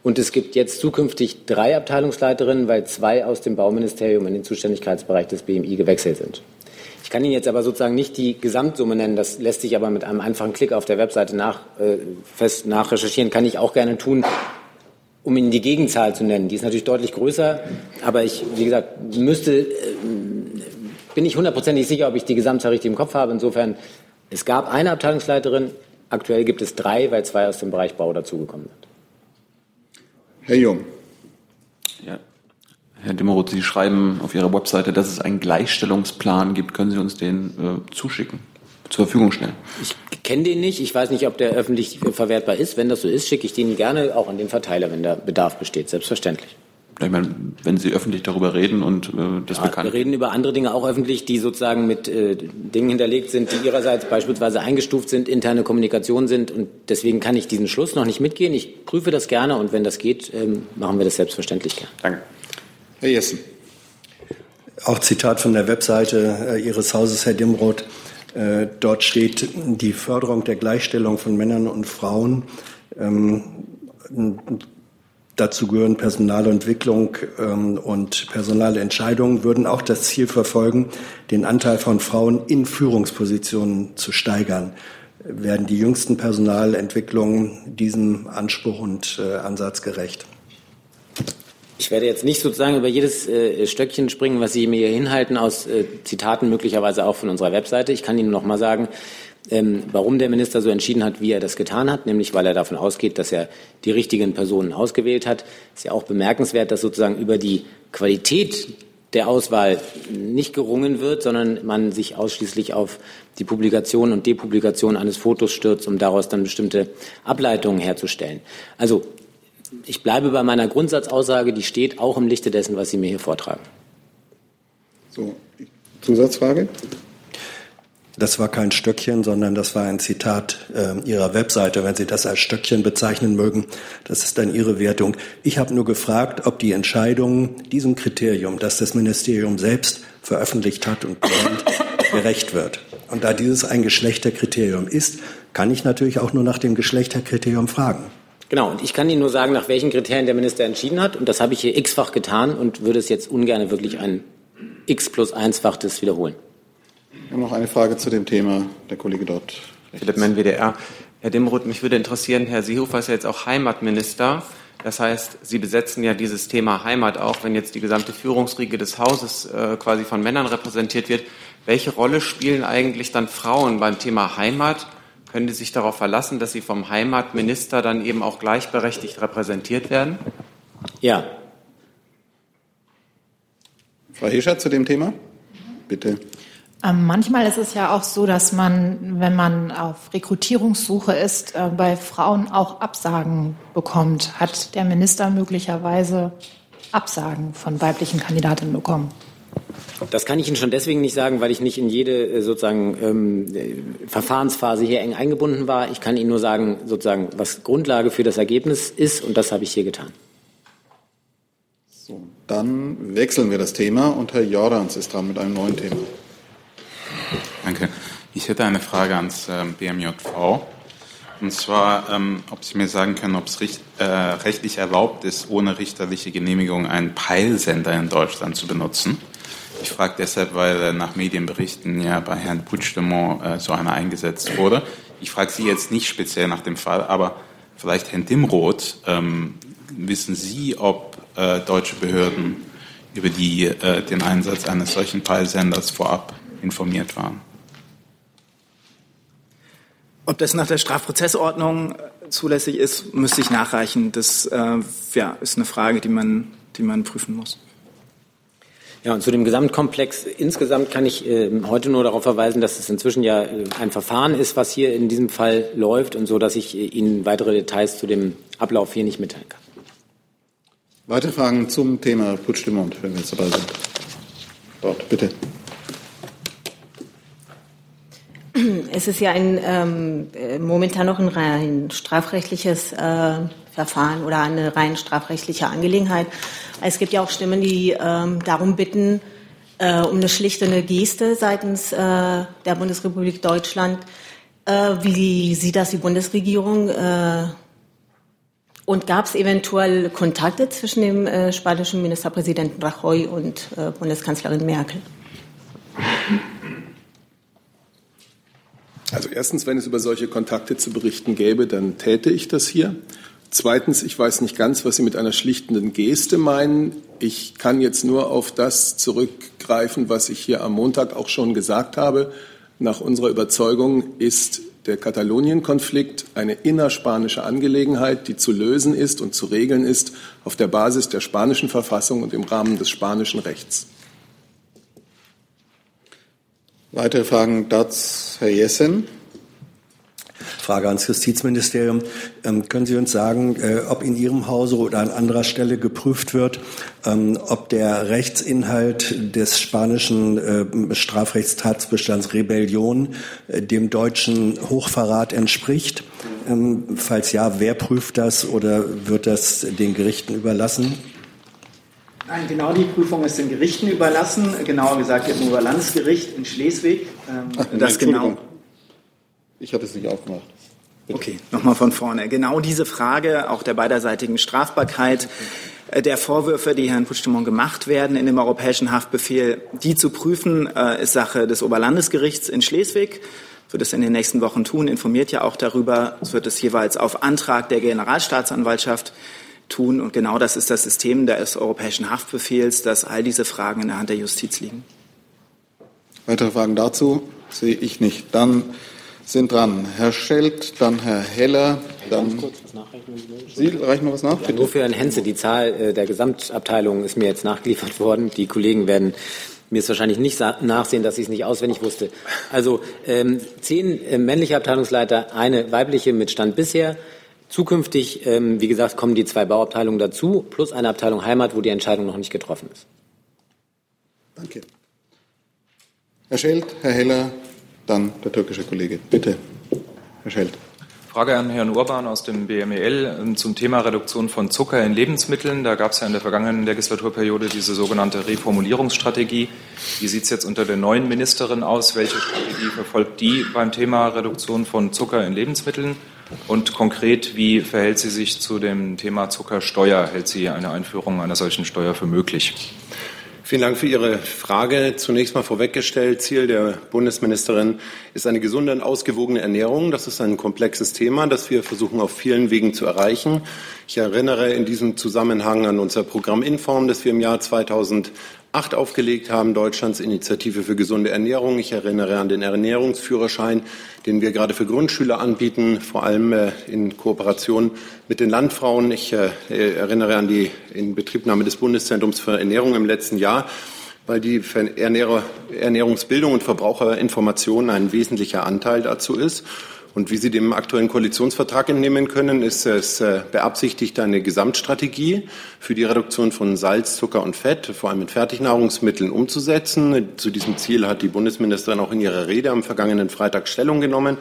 und es gibt jetzt zukünftig drei Abteilungsleiterinnen, weil zwei aus dem Bauministerium in den Zuständigkeitsbereich des BMI gewechselt sind. Ich kann Ihnen jetzt aber sozusagen nicht die Gesamtsumme nennen. Das lässt sich aber mit einem einfachen Klick auf der Webseite nach, äh, fest nachrecherchieren. Kann ich auch gerne tun, um Ihnen die Gegenzahl zu nennen. Die ist natürlich deutlich größer. Aber ich, wie gesagt, müsste, äh, bin ich hundertprozentig sicher, ob ich die Gesamtzahl richtig im Kopf habe. Insofern, es gab eine Abteilungsleiterin. Aktuell gibt es drei, weil zwei aus dem Bereich Bau dazugekommen sind. Herr Jung. Ja. Herr Dimmeroth, Sie schreiben auf Ihrer Webseite, dass es einen Gleichstellungsplan gibt. Können Sie uns den äh, zuschicken, zur Verfügung stellen? Ich kenne den nicht. Ich weiß nicht, ob der öffentlich verwertbar ist. Wenn das so ist, schicke ich den gerne auch an den Verteiler, wenn der Bedarf besteht. Selbstverständlich. Ich meine, wenn Sie öffentlich darüber reden und äh, das ja, bekannt. Wir reden über andere Dinge auch öffentlich, die sozusagen mit äh, Dingen hinterlegt sind, die ihrerseits beispielsweise eingestuft sind, interne Kommunikation sind. Und deswegen kann ich diesen Schluss noch nicht mitgehen. Ich prüfe das gerne und wenn das geht, ähm, machen wir das selbstverständlich gerne. Danke. Herr Jessen. Auch Zitat von der Webseite äh, Ihres Hauses, Herr Dimroth. Äh, dort steht die Förderung der Gleichstellung von Männern und Frauen. Ähm, Dazu gehören Personalentwicklung ähm, und personale Entscheidungen, würden auch das Ziel verfolgen, den Anteil von Frauen in Führungspositionen zu steigern. Werden die jüngsten Personalentwicklungen diesem Anspruch und äh, Ansatz gerecht? Ich werde jetzt nicht sozusagen über jedes äh, Stöckchen springen, was Sie mir hier hinhalten, aus äh, Zitaten möglicherweise auch von unserer Webseite. Ich kann Ihnen noch mal sagen, ähm, warum der Minister so entschieden hat, wie er das getan hat, nämlich weil er davon ausgeht, dass er die richtigen Personen ausgewählt hat. Ist ja auch bemerkenswert, dass sozusagen über die Qualität der Auswahl nicht gerungen wird, sondern man sich ausschließlich auf die Publikation und Depublikation eines Fotos stürzt, um daraus dann bestimmte Ableitungen herzustellen. Also ich bleibe bei meiner Grundsatzaussage, die steht auch im Lichte dessen, was Sie mir hier vortragen. So, Zusatzfrage? Das war kein Stöckchen, sondern das war ein Zitat äh, Ihrer Webseite, wenn Sie das als Stöckchen bezeichnen mögen. Das ist dann Ihre Wertung. Ich habe nur gefragt, ob die Entscheidung diesem Kriterium, das das Ministerium selbst veröffentlicht hat und benennt, gerecht wird. Und da dieses ein Geschlechterkriterium ist, kann ich natürlich auch nur nach dem Geschlechterkriterium fragen. Genau, und ich kann Ihnen nur sagen, nach welchen Kriterien der Minister entschieden hat. Und das habe ich hier x-fach getan und würde es jetzt ungern wirklich ein x plus eins-fachtes wiederholen. Wir haben noch eine Frage zu dem Thema. Der Kollege dort. Philipp Menn, WDR. Herr Dimroth, mich würde interessieren, Herr Seehofer ist ja jetzt auch Heimatminister. Das heißt, Sie besetzen ja dieses Thema Heimat auch, wenn jetzt die gesamte Führungsriege des Hauses äh, quasi von Männern repräsentiert wird. Welche Rolle spielen eigentlich dann Frauen beim Thema Heimat? Können die sich darauf verlassen, dass sie vom Heimatminister dann eben auch gleichberechtigt repräsentiert werden? Ja. Frau Hischer zu dem Thema? Bitte. Ähm, manchmal ist es ja auch so, dass man, wenn man auf Rekrutierungssuche ist, äh, bei Frauen auch Absagen bekommt. Hat der Minister möglicherweise Absagen von weiblichen Kandidatinnen bekommen? Das kann ich Ihnen schon deswegen nicht sagen, weil ich nicht in jede äh, sozusagen ähm, äh, Verfahrensphase hier eng eingebunden war. Ich kann Ihnen nur sagen, sozusagen, was Grundlage für das Ergebnis ist, und das habe ich hier getan. So, dann wechseln wir das Thema und Herr Jordans ist dran mit einem neuen Thema. Danke. Ich hätte eine Frage ans äh, BMJV. Und zwar, ähm, ob Sie mir sagen können, ob es äh, rechtlich erlaubt ist, ohne richterliche Genehmigung einen Peilsender in Deutschland zu benutzen. Ich frage deshalb, weil äh, nach Medienberichten ja bei Herrn Puigdemont äh, so einer eingesetzt wurde. Ich frage Sie jetzt nicht speziell nach dem Fall, aber vielleicht Herrn Dimroth, ähm, wissen Sie, ob äh, deutsche Behörden über die, äh, den Einsatz eines solchen Peilsenders vorab informiert waren? Ob das nach der Strafprozessordnung zulässig ist, müsste ich nachreichen. Das äh, ja, ist eine Frage, die man, die man prüfen muss. Ja, und zu dem Gesamtkomplex insgesamt kann ich äh, heute nur darauf verweisen, dass es inzwischen ja äh, ein Verfahren ist, was hier in diesem Fall läuft und so, dass ich äh, Ihnen weitere Details zu dem Ablauf hier nicht mitteilen kann. Weitere Fragen zum Thema Putsch de wenn wir jetzt dabei sind. Dort, bitte. Es ist ja ein ähm, äh, momentan noch ein rein strafrechtliches äh, Verfahren oder eine rein strafrechtliche Angelegenheit. Es gibt ja auch Stimmen, die ähm, darum bitten, äh, um eine schlichte Geste seitens äh, der Bundesrepublik Deutschland. Äh, wie sieht das die Bundesregierung? Äh, und gab es eventuell Kontakte zwischen dem spanischen Ministerpräsidenten Rajoy und Bundeskanzlerin Merkel? Also erstens, wenn es über solche Kontakte zu berichten gäbe, dann täte ich das hier. Zweitens, ich weiß nicht ganz, was Sie mit einer schlichtenden Geste meinen. Ich kann jetzt nur auf das zurückgreifen, was ich hier am Montag auch schon gesagt habe. Nach unserer Überzeugung ist der Katalonien-Konflikt eine innerspanische Angelegenheit, die zu lösen ist und zu regeln ist auf der Basis der spanischen Verfassung und im Rahmen des spanischen Rechts. Weitere Fragen dazu, Herr Jessen. Frage ans Justizministerium. Ähm, können Sie uns sagen, äh, ob in Ihrem Hause oder an anderer Stelle geprüft wird, ähm, ob der Rechtsinhalt des spanischen äh, Strafrechtstatsbestands Rebellion äh, dem deutschen Hochverrat entspricht? Ähm, falls ja, wer prüft das oder wird das den Gerichten überlassen? Nein, genau die Prüfung ist den Gerichten überlassen, genauer gesagt dem Oberlandesgericht in Schleswig. Ähm, Ach, das genau. Ich hatte es nicht aufgemacht. Bitte. Okay, nochmal von vorne. Genau diese Frage auch der beiderseitigen Strafbarkeit äh, der Vorwürfe, die Herrn Puigdemont gemacht werden in dem europäischen Haftbefehl, die zu prüfen, äh, ist Sache des Oberlandesgerichts in Schleswig wird es in den nächsten Wochen tun, informiert ja auch darüber. Es wird es jeweils auf Antrag der Generalstaatsanwaltschaft tun. Und genau das ist das System des europäischen Haftbefehls, dass all diese Fragen in der Hand der Justiz liegen. Weitere Fragen dazu sehe ich nicht. Dann sind dran Herr Schelt, dann Herr Heller, dann Sie reichen noch was nach? Ja, nur für Herrn Henze. Die Zahl äh, der Gesamtabteilung ist mir jetzt nachgeliefert worden. Die Kollegen werden mir es wahrscheinlich nicht nachsehen, dass ich es nicht auswendig wusste. Also ähm, zehn äh, männliche Abteilungsleiter, eine weibliche mit Stand bisher. Zukünftig, ähm, wie gesagt, kommen die zwei Bauabteilungen dazu, plus eine Abteilung Heimat, wo die Entscheidung noch nicht getroffen ist. Danke. Herr Schelt, Herr Heller, dann der türkische Kollege. Bitte, Herr Schelt. Frage an Herrn Urban aus dem BMEL ähm, zum Thema Reduktion von Zucker in Lebensmitteln. Da gab es ja in der vergangenen Legislaturperiode diese sogenannte Reformulierungsstrategie. Wie sieht es jetzt unter der neuen Ministerin aus? Welche Strategie verfolgt die beim Thema Reduktion von Zucker in Lebensmitteln? Und konkret, wie verhält sie sich zu dem Thema Zuckersteuer? Hält sie eine Einführung einer solchen Steuer für möglich? Vielen Dank für Ihre Frage. Zunächst mal vorweggestellt, Ziel der Bundesministerin ist eine gesunde und ausgewogene Ernährung. Das ist ein komplexes Thema, das wir versuchen auf vielen Wegen zu erreichen. Ich erinnere in diesem Zusammenhang an unser Programm Inform, das wir im Jahr 2000 acht aufgelegt haben, Deutschlands Initiative für gesunde Ernährung. Ich erinnere an den Ernährungsführerschein, den wir gerade für Grundschüler anbieten, vor allem äh, in Kooperation mit den Landfrauen. Ich äh, erinnere an die Inbetriebnahme des Bundeszentrums für Ernährung im letzten Jahr weil die Ernährungsbildung und Verbraucherinformation ein wesentlicher Anteil dazu ist. Und wie Sie dem aktuellen Koalitionsvertrag entnehmen können, ist es äh, beabsichtigt, eine Gesamtstrategie für die Reduktion von Salz, Zucker und Fett, vor allem mit Fertignahrungsmitteln, umzusetzen. Zu diesem Ziel hat die Bundesministerin auch in ihrer Rede am vergangenen Freitag Stellung genommen.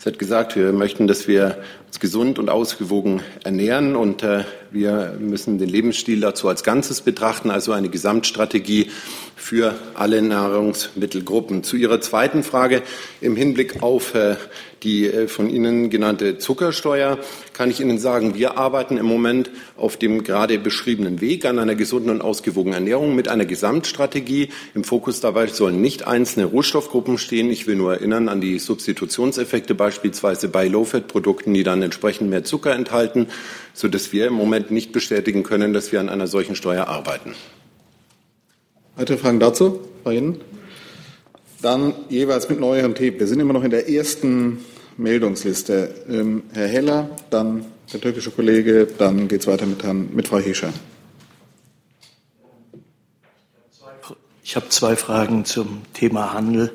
Sie hat gesagt, wir möchten, dass wir uns gesund und ausgewogen ernähren und äh, wir müssen den Lebensstil dazu als Ganzes betrachten, also eine Gesamtstrategie für alle Nahrungsmittelgruppen. Zu Ihrer zweiten Frage im Hinblick auf äh, die äh, von Ihnen genannte Zuckersteuer kann ich Ihnen sagen, wir arbeiten im Moment auf dem gerade beschriebenen Weg an einer gesunden und ausgewogenen Ernährung mit einer Gesamtstrategie. Im Fokus dabei sollen nicht einzelne Rohstoffgruppen stehen. Ich will nur erinnern an die Substitutionseffekte beispielsweise bei Low-Fat-Produkten, die dann entsprechend mehr Zucker enthalten, sodass wir im Moment nicht bestätigen können, dass wir an einer solchen Steuer arbeiten. Weitere Fragen dazu bei Ihnen? Dann jeweils mit neuerem Themen. Wir sind immer noch in der ersten Meldungsliste. Ähm, Herr Heller, dann der türkische Kollege, dann geht es weiter mit, Herrn, mit Frau Hischer. Ich habe zwei Fragen zum Thema Handel.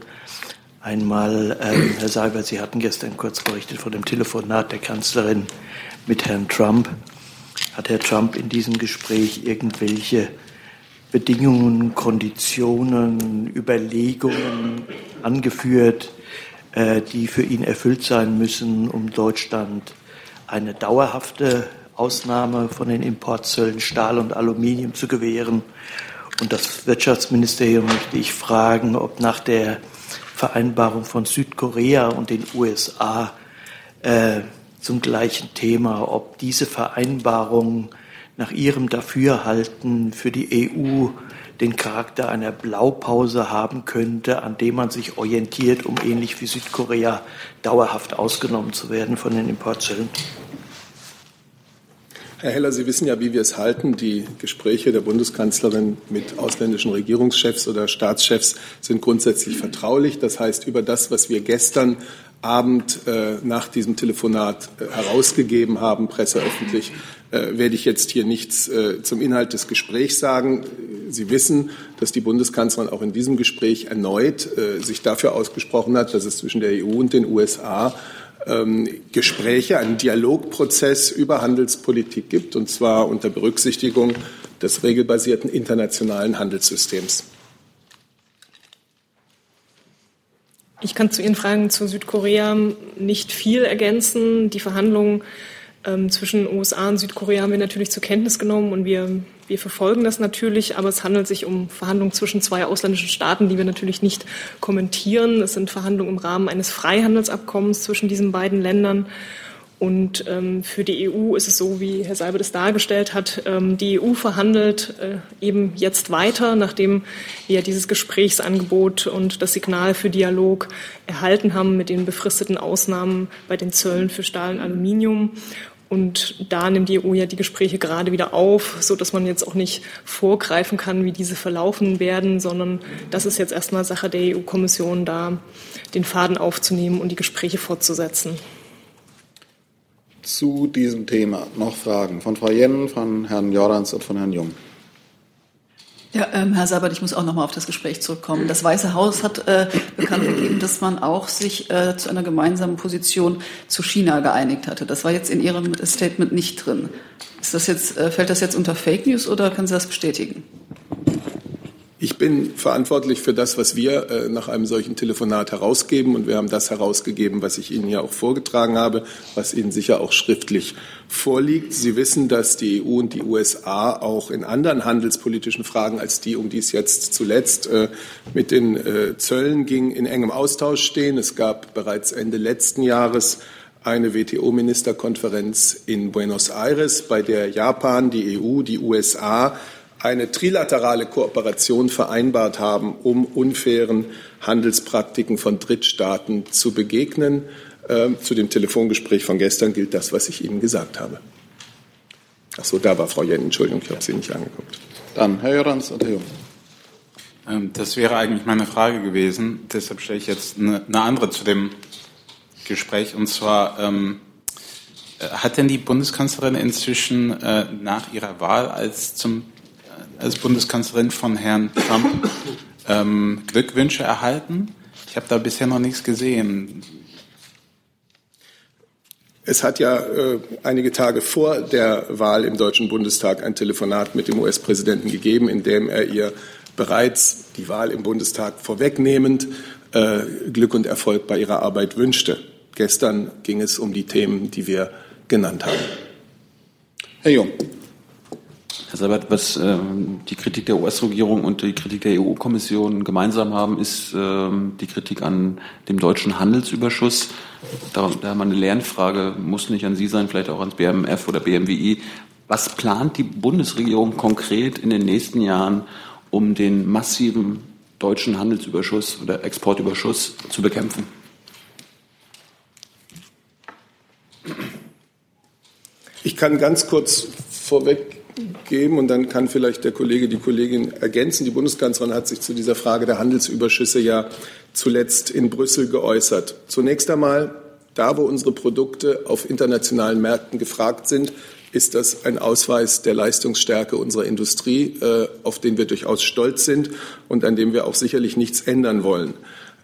Einmal, ähm, Herr Seibert, Sie hatten gestern kurz berichtet von dem Telefonat der Kanzlerin mit Herrn Trump. Hat Herr Trump in diesem Gespräch irgendwelche Bedingungen, Konditionen, Überlegungen angeführt, äh, die für ihn erfüllt sein müssen, um Deutschland eine dauerhafte Ausnahme von den Importzöllen Stahl und Aluminium zu gewähren. Und das Wirtschaftsministerium möchte ich fragen, ob nach der Vereinbarung von Südkorea und den USA äh, zum gleichen Thema, ob diese Vereinbarung nach Ihrem Dafürhalten für die EU den Charakter einer Blaupause haben könnte, an dem man sich orientiert, um ähnlich wie Südkorea dauerhaft ausgenommen zu werden von den Importzöllen? Herr Heller, Sie wissen ja, wie wir es halten. Die Gespräche der Bundeskanzlerin mit ausländischen Regierungschefs oder Staatschefs sind grundsätzlich vertraulich. Das heißt, über das, was wir gestern Abend äh, nach diesem Telefonat äh, herausgegeben haben, presseöffentlich, äh, werde ich jetzt hier nichts äh, zum Inhalt des Gesprächs sagen. Sie wissen, dass die Bundeskanzlerin auch in diesem Gespräch erneut äh, sich dafür ausgesprochen hat, dass es zwischen der EU und den USA ähm, Gespräche, einen Dialogprozess über Handelspolitik gibt, und zwar unter Berücksichtigung des regelbasierten internationalen Handelssystems. Ich kann zu Ihren Fragen zu Südkorea nicht viel ergänzen. Die Verhandlungen ähm, zwischen USA und Südkorea haben wir natürlich zur Kenntnis genommen und wir, wir verfolgen das natürlich, aber es handelt sich um Verhandlungen zwischen zwei ausländischen Staaten, die wir natürlich nicht kommentieren. Es sind Verhandlungen im Rahmen eines Freihandelsabkommens zwischen diesen beiden Ländern. Und ähm, für die EU ist es so, wie Herr Seibert es dargestellt hat, ähm, die EU verhandelt äh, eben jetzt weiter, nachdem wir dieses Gesprächsangebot und das Signal für Dialog erhalten haben mit den befristeten Ausnahmen bei den Zöllen für Stahl und Aluminium. Und da nimmt die EU ja die Gespräche gerade wieder auf, so dass man jetzt auch nicht vorgreifen kann, wie diese verlaufen werden, sondern das ist jetzt erstmal Sache der EU-Kommission, da den Faden aufzunehmen und die Gespräche fortzusetzen. Zu diesem Thema noch Fragen von Frau Jennen, von Herrn Jordans und von Herrn Jung. Ja, ähm, Herr Sabat, ich muss auch noch mal auf das Gespräch zurückkommen. Das Weiße Haus hat äh, bekannt gegeben, dass man auch sich äh, zu einer gemeinsamen Position zu China geeinigt hatte. Das war jetzt in Ihrem Statement nicht drin. Ist das jetzt, äh, fällt das jetzt unter Fake News oder können Sie das bestätigen? Ich bin verantwortlich für das, was wir äh, nach einem solchen Telefonat herausgeben. Und wir haben das herausgegeben, was ich Ihnen hier auch vorgetragen habe, was Ihnen sicher auch schriftlich vorliegt. Sie wissen, dass die EU und die USA auch in anderen handelspolitischen Fragen als die, um die es jetzt zuletzt äh, mit den äh, Zöllen ging, in engem Austausch stehen. Es gab bereits Ende letzten Jahres eine WTO-Ministerkonferenz in Buenos Aires, bei der Japan, die EU, die USA eine trilaterale Kooperation vereinbart haben, um unfairen Handelspraktiken von Drittstaaten zu begegnen. Ähm, zu dem Telefongespräch von gestern gilt das, was ich Ihnen gesagt habe. Ach so, da war Frau Jen. Entschuldigung, ich habe Sie nicht angeguckt. Dann Herr Jörans und Herr Jung. Ähm, das wäre eigentlich meine Frage gewesen. Deshalb stelle ich jetzt eine, eine andere zu dem Gespräch. Und zwar, ähm, äh, hat denn die Bundeskanzlerin inzwischen äh, nach ihrer Wahl als zum als Bundeskanzlerin von Herrn Trump ähm, Glückwünsche erhalten? Ich habe da bisher noch nichts gesehen. Es hat ja äh, einige Tage vor der Wahl im Deutschen Bundestag ein Telefonat mit dem US-Präsidenten gegeben, in dem er ihr bereits die Wahl im Bundestag vorwegnehmend äh, Glück und Erfolg bei ihrer Arbeit wünschte. Gestern ging es um die Themen, die wir genannt haben. Herr Jung. Herr Seibert, was äh, die Kritik der US-Regierung und die Kritik der EU-Kommission gemeinsam haben, ist äh, die Kritik an dem deutschen Handelsüberschuss. Da, da mal eine Lernfrage, muss nicht an Sie sein, vielleicht auch ans BMF oder BMWI. Was plant die Bundesregierung konkret in den nächsten Jahren, um den massiven deutschen Handelsüberschuss oder Exportüberschuss zu bekämpfen? Ich kann ganz kurz vorweg geben und dann kann vielleicht der Kollege, die Kollegin ergänzen. Die Bundeskanzlerin hat sich zu dieser Frage der Handelsüberschüsse ja zuletzt in Brüssel geäußert. Zunächst einmal, da wo unsere Produkte auf internationalen Märkten gefragt sind, ist das ein Ausweis der Leistungsstärke unserer Industrie, äh, auf den wir durchaus stolz sind und an dem wir auch sicherlich nichts ändern wollen.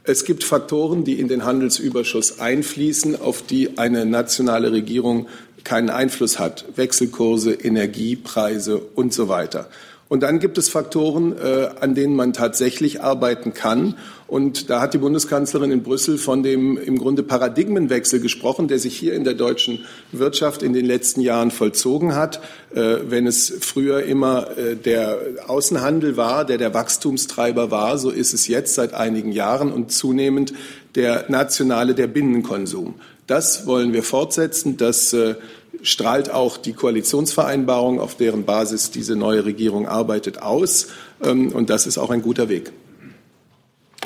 Es gibt Faktoren, die in den Handelsüberschuss einfließen, auf die eine nationale Regierung keinen Einfluss hat. Wechselkurse, Energiepreise und so weiter. Und dann gibt es Faktoren, äh, an denen man tatsächlich arbeiten kann. Und da hat die Bundeskanzlerin in Brüssel von dem im Grunde Paradigmenwechsel gesprochen, der sich hier in der deutschen Wirtschaft in den letzten Jahren vollzogen hat. Äh, wenn es früher immer äh, der Außenhandel war, der der Wachstumstreiber war, so ist es jetzt seit einigen Jahren und zunehmend der nationale, der Binnenkonsum. Das wollen wir fortsetzen. Das äh, strahlt auch die Koalitionsvereinbarung, auf deren Basis diese neue Regierung arbeitet, aus. Ähm, und das ist auch ein guter Weg.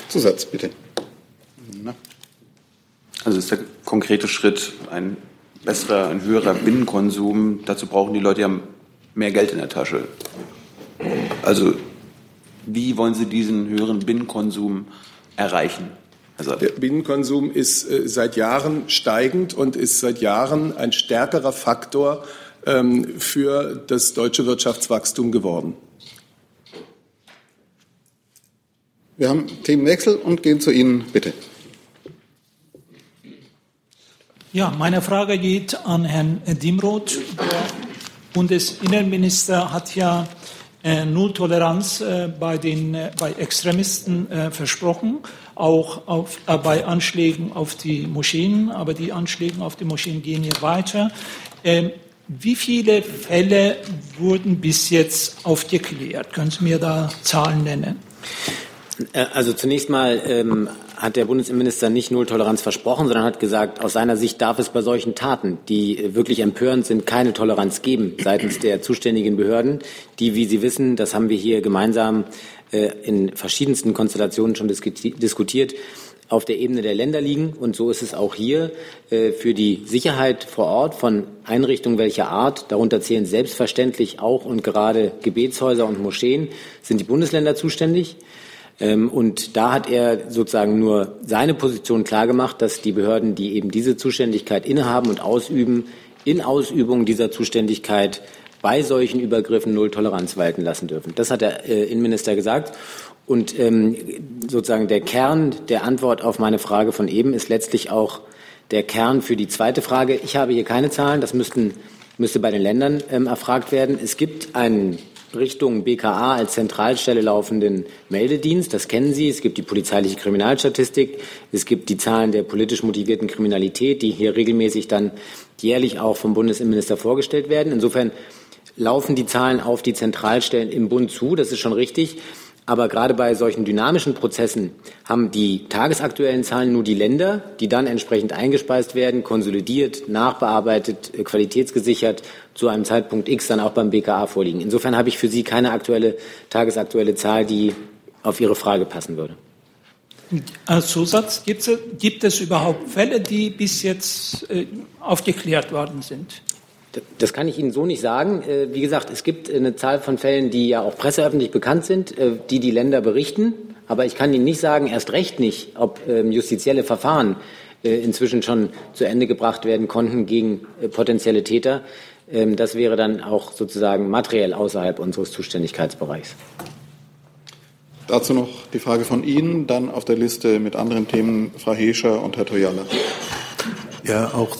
Zusatz, bitte. Also ist der konkrete Schritt ein besserer, ein höherer Binnenkonsum. Dazu brauchen die Leute ja mehr Geld in der Tasche. Also wie wollen Sie diesen höheren Binnenkonsum erreichen? Also der Binnenkonsum ist äh, seit Jahren steigend und ist seit Jahren ein stärkerer Faktor ähm, für das deutsche Wirtschaftswachstum geworden. Wir haben Themenwechsel und gehen zu Ihnen, bitte. Ja, meine Frage geht an Herrn Dimroth. Der Bundesinnenminister hat ja äh, Nulltoleranz äh, bei, den, äh, bei Extremisten äh, versprochen, auch auf, äh, bei Anschlägen auf die Moscheen. Aber die Anschläge auf die Moscheen gehen hier weiter. Ähm, wie viele Fälle wurden bis jetzt aufgeklärt? Können Sie mir da Zahlen nennen? Äh, also zunächst mal ähm, hat der Bundesinnenminister nicht Nulltoleranz versprochen, sondern hat gesagt, aus seiner Sicht darf es bei solchen Taten, die wirklich empörend sind, keine Toleranz geben seitens der zuständigen Behörden, die, wie Sie wissen, das haben wir hier gemeinsam äh, in verschiedensten Konstellationen schon diskutiert, auf der Ebene der Länder liegen. Und so ist es auch hier äh, für die Sicherheit vor Ort von Einrichtungen welcher Art. Darunter zählen selbstverständlich auch und gerade Gebetshäuser und Moscheen, sind die Bundesländer zuständig. Ähm, und da hat er sozusagen nur seine Position klargemacht, dass die Behörden, die eben diese Zuständigkeit innehaben und ausüben, in Ausübung dieser Zuständigkeit bei solchen Übergriffen Null Toleranz walten lassen dürfen. Das hat der äh, Innenminister gesagt. Und ähm, sozusagen der Kern der Antwort auf meine Frage von eben ist letztlich auch der Kern für die zweite Frage. Ich habe hier keine Zahlen, das müssten, müsste bei den Ländern ähm, erfragt werden. Es gibt einen Richtung BKA als Zentralstelle laufenden Meldedienst. Das kennen Sie. Es gibt die polizeiliche Kriminalstatistik. Es gibt die Zahlen der politisch motivierten Kriminalität, die hier regelmäßig dann jährlich auch vom Bundesinnenminister vorgestellt werden. Insofern laufen die Zahlen auf die Zentralstellen im Bund zu. Das ist schon richtig. Aber gerade bei solchen dynamischen Prozessen haben die tagesaktuellen Zahlen nur die Länder, die dann entsprechend eingespeist werden, konsolidiert, nachbearbeitet, äh, qualitätsgesichert zu einem Zeitpunkt X dann auch beim BKA vorliegen. Insofern habe ich für Sie keine aktuelle, tagesaktuelle Zahl, die auf Ihre Frage passen würde. Als Zusatz, gibt es, gibt es überhaupt Fälle, die bis jetzt äh, aufgeklärt worden sind? Das kann ich Ihnen so nicht sagen. Äh, wie gesagt, es gibt eine Zahl von Fällen, die ja auch presseöffentlich bekannt sind, äh, die die Länder berichten. Aber ich kann Ihnen nicht sagen, erst recht nicht, ob ähm, justizielle Verfahren äh, inzwischen schon zu Ende gebracht werden konnten gegen potenzielle Täter. Ähm, das wäre dann auch sozusagen materiell außerhalb unseres Zuständigkeitsbereichs. Dazu noch die Frage von Ihnen, dann auf der Liste mit anderen Themen Frau Hescher und Herr Toyala. Ja, auch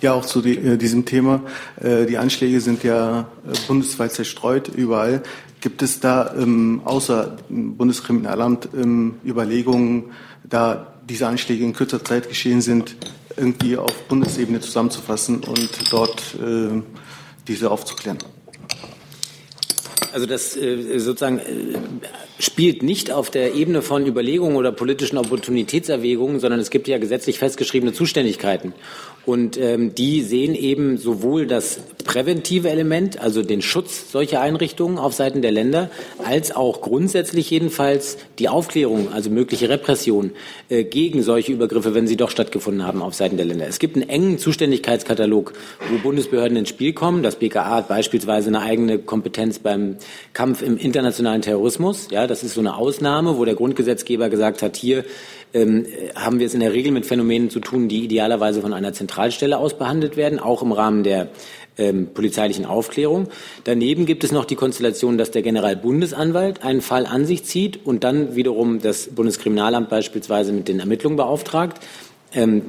ja, auch zu äh, diesem Thema. Äh, die Anschläge sind ja äh, bundesweit zerstreut, überall. Gibt es da ähm, außer Bundeskriminalamt ähm, Überlegungen, da diese Anschläge in kürzer Zeit geschehen sind, irgendwie auf Bundesebene zusammenzufassen und dort äh, diese aufzuklären? Also das äh, sozusagen äh, spielt nicht auf der Ebene von Überlegungen oder politischen Opportunitätserwägungen, sondern es gibt ja gesetzlich festgeschriebene Zuständigkeiten. Und ähm, die sehen eben sowohl das präventive Element, also den Schutz solcher Einrichtungen auf Seiten der Länder, als auch grundsätzlich jedenfalls die Aufklärung, also mögliche Repression äh, gegen solche Übergriffe, wenn sie doch stattgefunden haben auf Seiten der Länder. Es gibt einen engen Zuständigkeitskatalog, wo Bundesbehörden ins Spiel kommen. Das BKA hat beispielsweise eine eigene Kompetenz beim Kampf im internationalen Terrorismus. Ja, das ist so eine Ausnahme, wo der Grundgesetzgeber gesagt hat, hier ähm, haben wir es in der Regel mit Phänomenen zu tun, die idealerweise von einer Zentralstelle aus behandelt werden, auch im Rahmen der ähm, polizeilichen Aufklärung. Daneben gibt es noch die Konstellation, dass der Generalbundesanwalt einen Fall an sich zieht und dann wiederum das Bundeskriminalamt beispielsweise mit den Ermittlungen beauftragt. Ähm,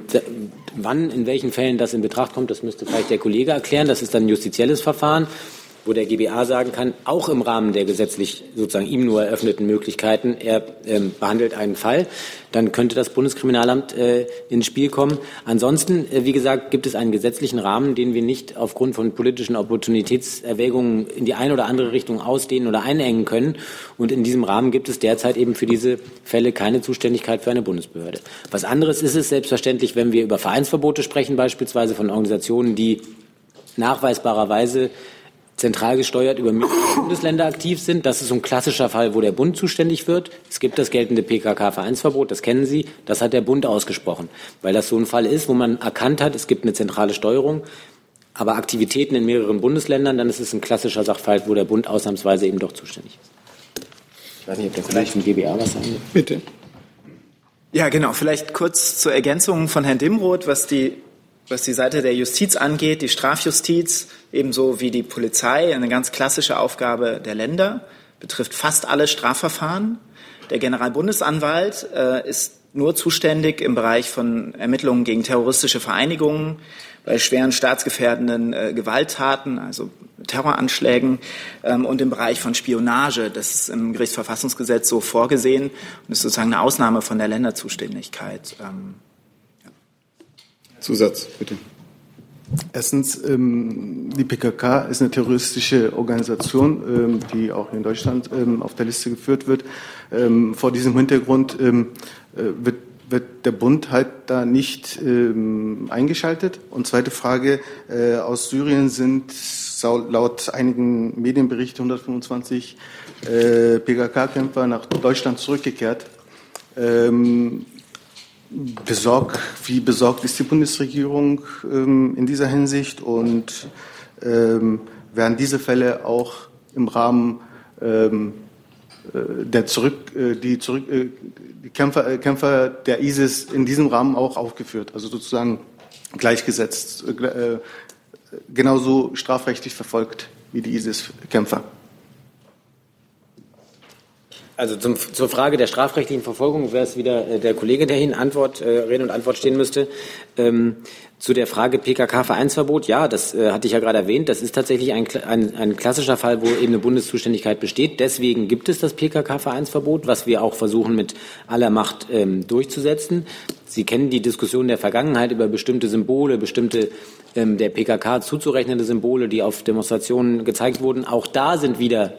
wann, in welchen Fällen das in Betracht kommt, das müsste vielleicht der Kollege erklären. Das ist dann ein justizielles Verfahren wo der GBA sagen kann, auch im Rahmen der gesetzlich sozusagen ihm nur eröffneten Möglichkeiten, er ähm, behandelt einen Fall, dann könnte das Bundeskriminalamt äh, ins Spiel kommen. Ansonsten, äh, wie gesagt, gibt es einen gesetzlichen Rahmen, den wir nicht aufgrund von politischen Opportunitätserwägungen in die eine oder andere Richtung ausdehnen oder einengen können. Und in diesem Rahmen gibt es derzeit eben für diese Fälle keine Zuständigkeit für eine Bundesbehörde. Was anderes ist es selbstverständlich, wenn wir über Vereinsverbote sprechen, beispielsweise von Organisationen, die nachweisbarerweise zentral gesteuert über Bundesländer aktiv sind. Das ist so ein klassischer Fall, wo der Bund zuständig wird. Es gibt das geltende PKK-Vereinsverbot, das kennen Sie. Das hat der Bund ausgesprochen, weil das so ein Fall ist, wo man erkannt hat, es gibt eine zentrale Steuerung, aber Aktivitäten in mehreren Bundesländern, dann ist es ein klassischer Sachverhalt, wo der Bund ausnahmsweise eben doch zuständig ist. Ich weiß nicht, ob der Kollege vom GBA was sagen will. Bitte. Ja, genau. Vielleicht kurz zur Ergänzung von Herrn Dimroth, was die was die Seite der Justiz angeht, die Strafjustiz, ebenso wie die Polizei, eine ganz klassische Aufgabe der Länder, betrifft fast alle Strafverfahren. Der Generalbundesanwalt äh, ist nur zuständig im Bereich von Ermittlungen gegen terroristische Vereinigungen, bei schweren staatsgefährdenden äh, Gewalttaten, also Terroranschlägen ähm, und im Bereich von Spionage. Das ist im Gerichtsverfassungsgesetz so vorgesehen und ist sozusagen eine Ausnahme von der Länderzuständigkeit. Ähm, Zusatz, bitte. Erstens, ähm, die PKK ist eine terroristische Organisation, ähm, die auch in Deutschland ähm, auf der Liste geführt wird. Vor diesem Hintergrund äh, wird, der Bund halt da nicht eingeschaltet. Und zweite Frage, äh, aus Syrien sind laut einigen Medienberichten 125 äh, PKK-Kämpfer nach Deutschland zurückgekehrt. Ähm, besorgt, wie besorgt ist die Bundesregierung ähm, in dieser Hinsicht und ähm, werden diese Fälle auch im Rahmen ähm, äh, der zurück, äh, die, zurück, äh, die Kämpfer, äh, Kämpfer der ISIS in diesem Rahmen auch aufgeführt, also sozusagen gleichgesetzt, äh, genauso strafrechtlich verfolgt wie die ISIS-Kämpfer. Also zum, zur Frage der strafrechtlichen Verfolgung wäre es wieder äh, der Kollege, der Ihnen Antwort, äh, Rede und Antwort stehen müsste. Ähm, zu der Frage PKK-Vereinsverbot, ja, das äh, hatte ich ja gerade erwähnt. Das ist tatsächlich ein, ein, ein klassischer Fall, wo eben eine Bundeszuständigkeit besteht. Deswegen gibt es das PKK-Vereinsverbot, was wir auch versuchen mit aller Macht ähm, durchzusetzen. Sie kennen die Diskussion der Vergangenheit über bestimmte Symbole, bestimmte ähm, der PKK zuzurechnende Symbole, die auf Demonstrationen gezeigt wurden. Auch da sind wieder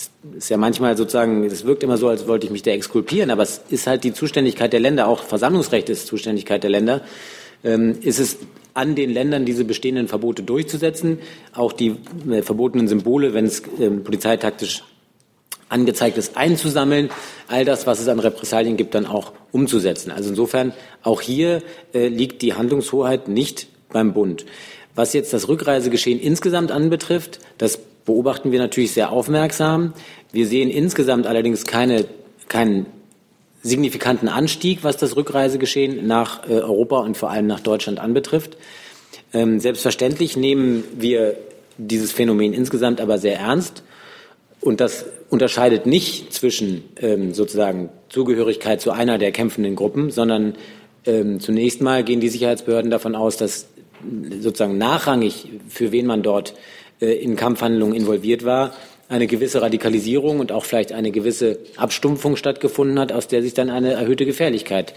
es ist ja manchmal sozusagen, es wirkt immer so, als wollte ich mich da exkulpieren, aber es ist halt die Zuständigkeit der Länder, auch Versammlungsrecht ist Zuständigkeit der Länder. Ähm, ist es an den Ländern, diese bestehenden Verbote durchzusetzen, auch die äh, verbotenen Symbole, wenn es äh, polizeitaktisch angezeigt ist, einzusammeln, all das, was es an Repressalien gibt, dann auch umzusetzen. Also insofern, auch hier äh, liegt die Handlungshoheit nicht beim Bund. Was jetzt das Rückreisegeschehen insgesamt anbetrifft, das beobachten wir natürlich sehr aufmerksam. Wir sehen insgesamt allerdings keine, keinen signifikanten Anstieg, was das Rückreisegeschehen nach äh, Europa und vor allem nach Deutschland anbetrifft. Ähm, selbstverständlich nehmen wir dieses Phänomen insgesamt aber sehr ernst. Und das unterscheidet nicht zwischen ähm, sozusagen Zugehörigkeit zu einer der kämpfenden Gruppen, sondern ähm, zunächst mal gehen die Sicherheitsbehörden davon aus, dass sozusagen nachrangig, für wen man dort in Kampfhandlungen involviert war, eine gewisse Radikalisierung und auch vielleicht eine gewisse Abstumpfung stattgefunden hat, aus der sich dann eine erhöhte Gefährlichkeit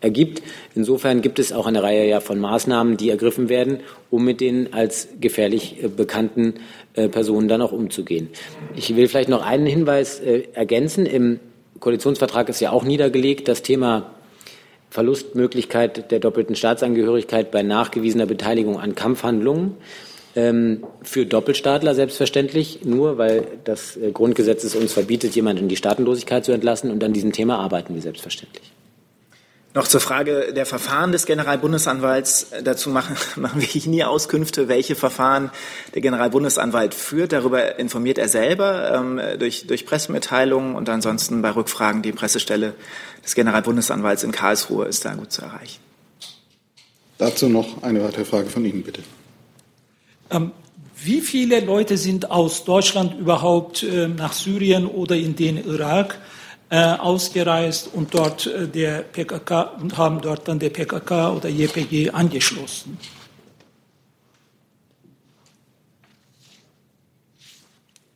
ergibt. Insofern gibt es auch eine Reihe ja von Maßnahmen, die ergriffen werden, um mit den als gefährlich äh, bekannten äh, Personen dann auch umzugehen. Ich will vielleicht noch einen Hinweis ergänzen. Im Koalitionsvertrag ist ja auch niedergelegt das Thema Verlustmöglichkeit der doppelten Staatsangehörigkeit bei nachgewiesener Beteiligung an Kampfhandlungen. Ähm, für Doppelstaatler selbstverständlich, nur weil das äh, Grundgesetz es uns verbietet, jemanden in die Staatenlosigkeit zu entlassen. Und an diesem Thema arbeiten wir selbstverständlich. Noch zur Frage der Verfahren des Generalbundesanwalts. Dazu machen, machen wir nie Auskünfte, welche Verfahren der Generalbundesanwalt führt. Darüber informiert er selber ähm, durch, durch Pressemitteilungen und ansonsten bei Rückfragen die Pressestelle des Generalbundesanwalts in Karlsruhe ist da gut zu erreichen. Dazu noch eine weitere Frage von Ihnen, bitte. Ähm, wie viele Leute sind aus Deutschland überhaupt äh, nach Syrien oder in den Irak? äh, ausgereist und dort äh, der PKK und haben dort dann der PKK oder JPG angeschlossen.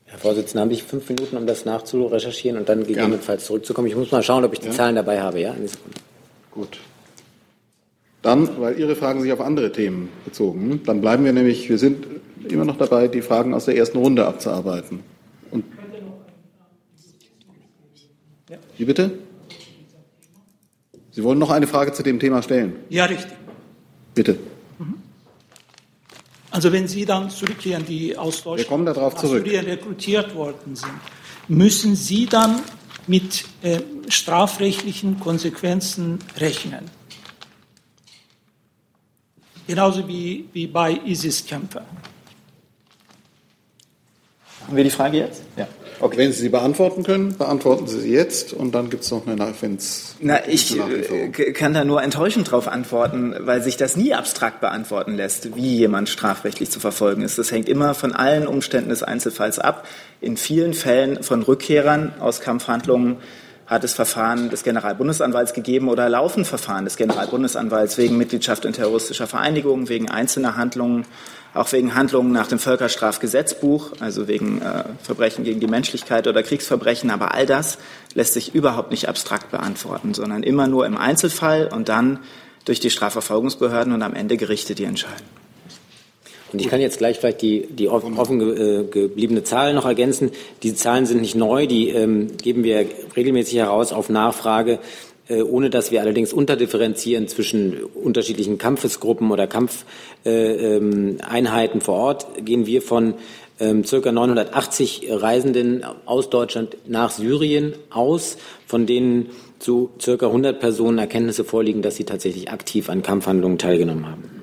Herr Vorsitzender, habe ich fünf Minuten, um das nachzurecherchieren und dann gegebenenfalls zurückzukommen. Ich muss mal schauen, ob ich die ja. Zahlen dabei habe. Ja, Gut. Dann, weil Ihre Fragen sich auf andere Themen bezogen, dann bleiben wir nämlich, wir sind immer noch dabei, die Fragen aus der ersten Runde abzuarbeiten. Und wie bitte? Sie wollen noch eine Frage zu dem Thema stellen? Ja, richtig. Bitte. Mhm. Also wenn Sie dann zurückkehren, die aus Deutschland nach zurück. Syrien rekrutiert worden sind, müssen Sie dann mit äh, strafrechtlichen Konsequenzen rechnen. Genauso wie, wie bei ISIS-Kämpfern. Haben wir die Frage jetzt? Ja. Okay. Wenn Sie sie beantworten können, beantworten Sie sie jetzt und dann gibt es noch eine Nachwendens. Na, ich äh, kann da nur enttäuschend darauf antworten, weil sich das nie abstrakt beantworten lässt, wie jemand strafrechtlich zu verfolgen ist. Das hängt immer von allen Umständen des Einzelfalls ab. In vielen Fällen von Rückkehrern aus Kampfhandlungen hat es Verfahren des Generalbundesanwalts gegeben oder laufen Verfahren des Generalbundesanwalts wegen Mitgliedschaft in terroristischer Vereinigungen, wegen einzelner Handlungen auch wegen Handlungen nach dem Völkerstrafgesetzbuch, also wegen äh, Verbrechen gegen die Menschlichkeit oder Kriegsverbrechen. Aber all das lässt sich überhaupt nicht abstrakt beantworten, sondern immer nur im Einzelfall und dann durch die Strafverfolgungsbehörden und am Ende Gerichte, die entscheiden. Und ich kann jetzt gleich vielleicht die, die offen, offen äh, gebliebene Zahl noch ergänzen. Die Zahlen sind nicht neu, die ähm, geben wir regelmäßig heraus auf Nachfrage. Äh, ohne dass wir allerdings unterdifferenzieren zwischen unterschiedlichen Kampfesgruppen oder Kampfeinheiten ähm, vor Ort, gehen wir von ähm, circa 980 Reisenden aus Deutschland nach Syrien aus, von denen zu circa 100 Personen Erkenntnisse vorliegen, dass sie tatsächlich aktiv an Kampfhandlungen teilgenommen haben.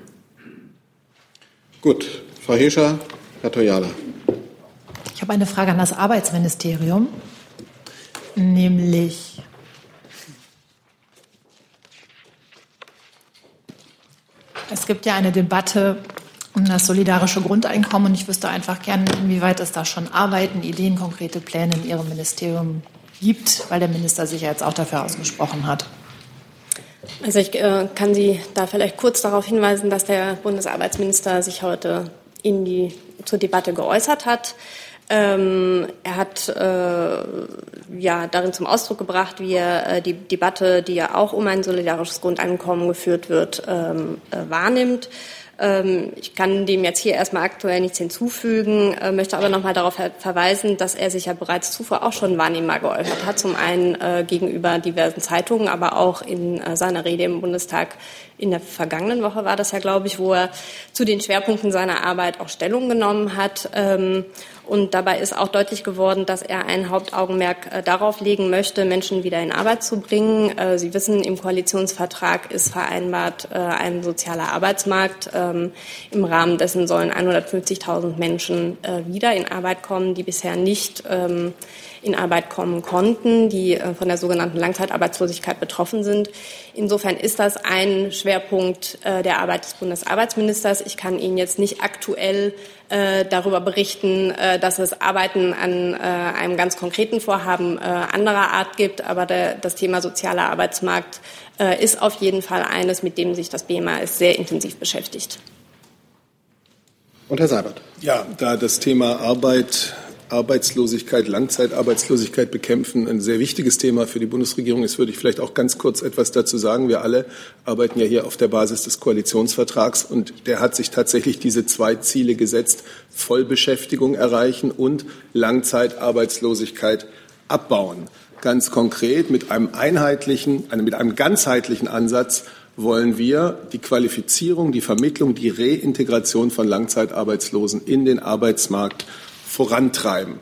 Gut, Frau Hirscher, Herr Toyala. Ich habe eine Frage an das Arbeitsministerium, nämlich Es gibt ja eine Debatte um das solidarische Grundeinkommen und ich wüsste einfach gerne, inwieweit es da schon Arbeiten, Ideen, konkrete Pläne in Ihrem Ministerium gibt, weil der Minister sich ja jetzt auch dafür ausgesprochen hat. Also ich äh, kann Sie da vielleicht kurz darauf hinweisen, dass der Bundesarbeitsminister sich heute in die, zur Debatte geäußert hat. Ähm, er hat äh, ja darin zum Ausdruck gebracht, wie er äh, die Debatte, die ja auch um ein solidarisches Grundeinkommen geführt wird, ähm, äh, wahrnimmt. Ähm, ich kann dem jetzt hier erstmal aktuell nichts hinzufügen, äh, möchte aber noch mal darauf verweisen, dass er sich ja bereits zuvor auch schon wahrnehmbar geäußert hat. Zum einen äh, gegenüber diversen Zeitungen, aber auch in äh, seiner Rede im Bundestag in der vergangenen Woche war das ja, glaube ich, wo er zu den Schwerpunkten seiner Arbeit auch Stellung genommen hat. Und dabei ist auch deutlich geworden, dass er ein Hauptaugenmerk äh, darauf legen möchte, Menschen wieder in Arbeit zu bringen. Äh, Sie wissen, im Koalitionsvertrag ist vereinbart äh, ein sozialer Arbeitsmarkt. Ähm, Im Rahmen dessen sollen 150.000 Menschen wieder in Arbeit kommen, die bisher nicht ähm, in Arbeit kommen konnten, die äh, von der sogenannten Langzeitarbeitslosigkeit betroffen sind. Insofern ist das ein Schwerpunkt äh, der Arbeit des Bundesarbeitsministers. Ich kann Ihnen jetzt nicht aktuell äh, darüber berichten, dass es Arbeiten an einem ganz konkreten Vorhaben anderer Art gibt, aber das Thema sozialer Arbeitsmarkt ist auf jeden Fall eines, mit dem sich das BMAS sehr intensiv beschäftigt. Und Herr Seibert. Ja, da das Thema Arbeit Arbeitslosigkeit, Langzeitarbeitslosigkeit bekämpfen ein sehr wichtiges Thema für die Bundesregierung ist, würde ich vielleicht auch ganz kurz etwas dazu sagen. Wir alle arbeiten ja hier auf der Basis des Koalitionsvertrags und der hat sich tatsächlich diese zwei Ziele gesetzt, Vollbeschäftigung erreichen und Langzeitarbeitslosigkeit abbauen. Ganz konkret mit einem einheitlichen, mit einem ganzheitlichen Ansatz wollen wir die Qualifizierung, die Vermittlung, die Reintegration von Langzeitarbeitslosen in den Arbeitsmarkt vorantreiben.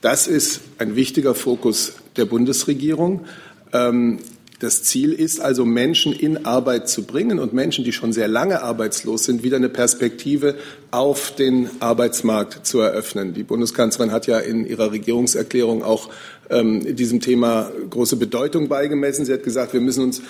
Das ist ein wichtiger Fokus der Bundesregierung. Ähm, Das Ziel ist also, Menschen in Arbeit zu bringen und Menschen, die schon sehr lange arbeitslos sind, wieder eine Perspektive auf den Arbeitsmarkt zu eröffnen. Die Bundeskanzlerin hat ja in ihrer Regierungserklärung auch ähm, diesem Thema große Bedeutung beigemessen. Sie hat gesagt, wir müssen uns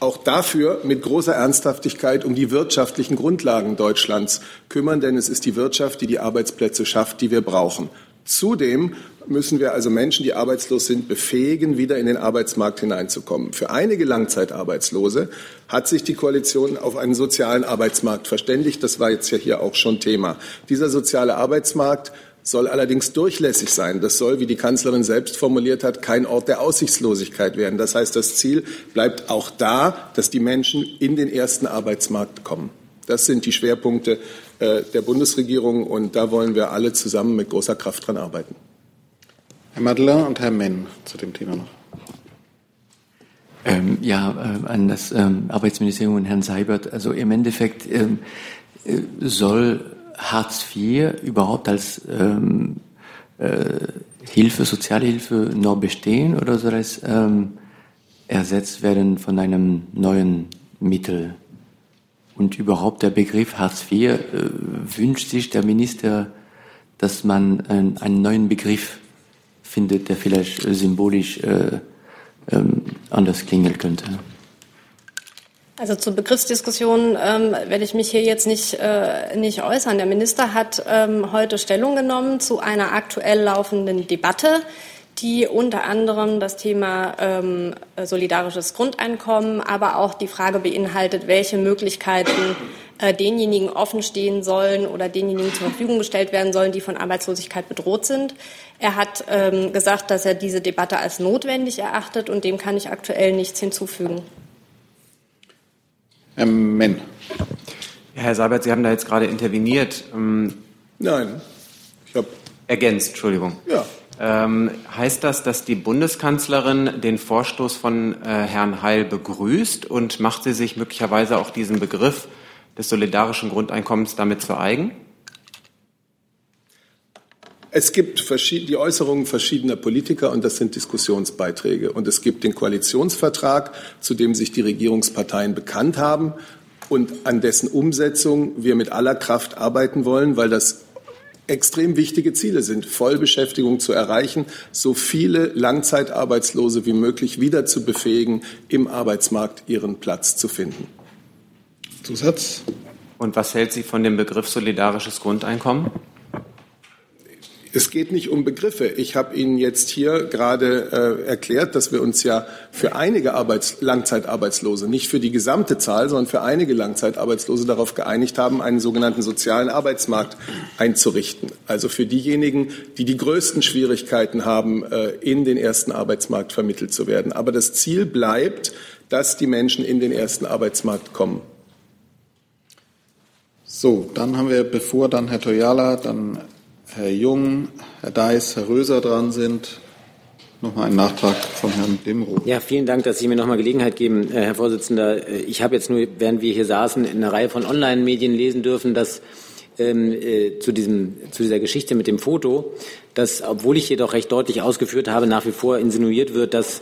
auch dafür mit großer Ernsthaftigkeit um die wirtschaftlichen Grundlagen Deutschlands kümmern, denn es ist die Wirtschaft, die die Arbeitsplätze schafft, die wir brauchen. Zudem müssen wir also Menschen, die arbeitslos sind, befähigen, wieder in den Arbeitsmarkt hineinzukommen. Für einige Langzeitarbeitslose hat sich die Koalition auf einen sozialen Arbeitsmarkt verständigt. Das war jetzt ja hier auch schon Thema. Dieser soziale Arbeitsmarkt soll allerdings durchlässig sein. Das soll, wie die Kanzlerin selbst formuliert hat, kein Ort der Aussichtslosigkeit werden. Das heißt, das Ziel bleibt auch da, dass die Menschen in den ersten Arbeitsmarkt kommen. Das sind die Schwerpunkte äh, der Bundesregierung und da wollen wir alle zusammen mit großer Kraft dran arbeiten. Herr Madler und Herr Menn zu dem Thema noch. Ähm, ja, äh, an das ähm, Arbeitsministerium und Herrn Seibert. Also im Endeffekt ähm, äh, soll Hartz IV überhaupt als ähm, äh, Hilfe, Sozialhilfe noch bestehen oder soll es ähm, ersetzt werden von einem neuen Mittel? Und überhaupt der Begriff Hartz IV äh, wünscht sich der Minister, dass man äh, einen neuen Begriff findet, der vielleicht symbolisch äh, ähm, anders klingeln könnte. Also zur Begriffsdiskussion ähm, werde ich mich hier jetzt nicht, äh, nicht äußern. Der Minister hat ähm, heute Stellung genommen zu einer aktuell laufenden Debatte, die unter anderem das Thema ähm, solidarisches Grundeinkommen, aber auch die Frage beinhaltet, welche Möglichkeiten äh, denjenigen offenstehen sollen oder denjenigen zur Verfügung gestellt werden sollen, die von Arbeitslosigkeit bedroht sind. Er hat ähm, gesagt, dass er diese Debatte als notwendig erachtet und dem kann ich aktuell nichts hinzufügen. Herr Menn. Herr Seibert, Sie haben da jetzt gerade interveniert. Ähm, Nein, ich habe ergänzt, Entschuldigung. Ja. Ähm, heißt das, dass die Bundeskanzlerin den Vorstoß von äh, Herrn Heil begrüßt und macht sie sich möglicherweise auch diesen Begriff des solidarischen Grundeinkommens damit zu eigen? Es gibt die Äußerungen verschiedener Politiker und das sind Diskussionsbeiträge. Und es gibt den Koalitionsvertrag, zu dem sich die Regierungsparteien bekannt haben und an dessen Umsetzung wir mit aller Kraft arbeiten wollen, weil das extrem wichtige Ziele sind, Vollbeschäftigung zu erreichen, so viele Langzeitarbeitslose wie möglich wieder zu befähigen, im Arbeitsmarkt ihren Platz zu finden. Zusatz? Und was hält sie von dem Begriff solidarisches Grundeinkommen? Es geht nicht um Begriffe. Ich habe Ihnen jetzt hier gerade äh, erklärt, dass wir uns ja für einige Arbeits Langzeitarbeitslose, nicht für die gesamte Zahl, sondern für einige Langzeitarbeitslose darauf geeinigt haben, einen sogenannten sozialen Arbeitsmarkt einzurichten. Also für diejenigen, die die größten Schwierigkeiten haben, äh, in den ersten Arbeitsmarkt vermittelt zu werden. Aber das Ziel bleibt, dass die Menschen in den ersten Arbeitsmarkt kommen. So, dann haben wir, bevor dann Herr Toyala, dann Herr Jung, Herr Deis, Herr Röser dran sind. Nochmal ein Nachtrag von Herrn Demroth. Ja, vielen Dank, dass Sie mir nochmal Gelegenheit geben, äh, Herr Vorsitzender. Äh, ich habe jetzt nur, während wir hier saßen, in einer Reihe von Online-Medien lesen dürfen, dass ähm, äh, zu, diesem, zu dieser Geschichte mit dem Foto, dass, obwohl ich jedoch recht deutlich ausgeführt habe, nach wie vor insinuiert wird, dass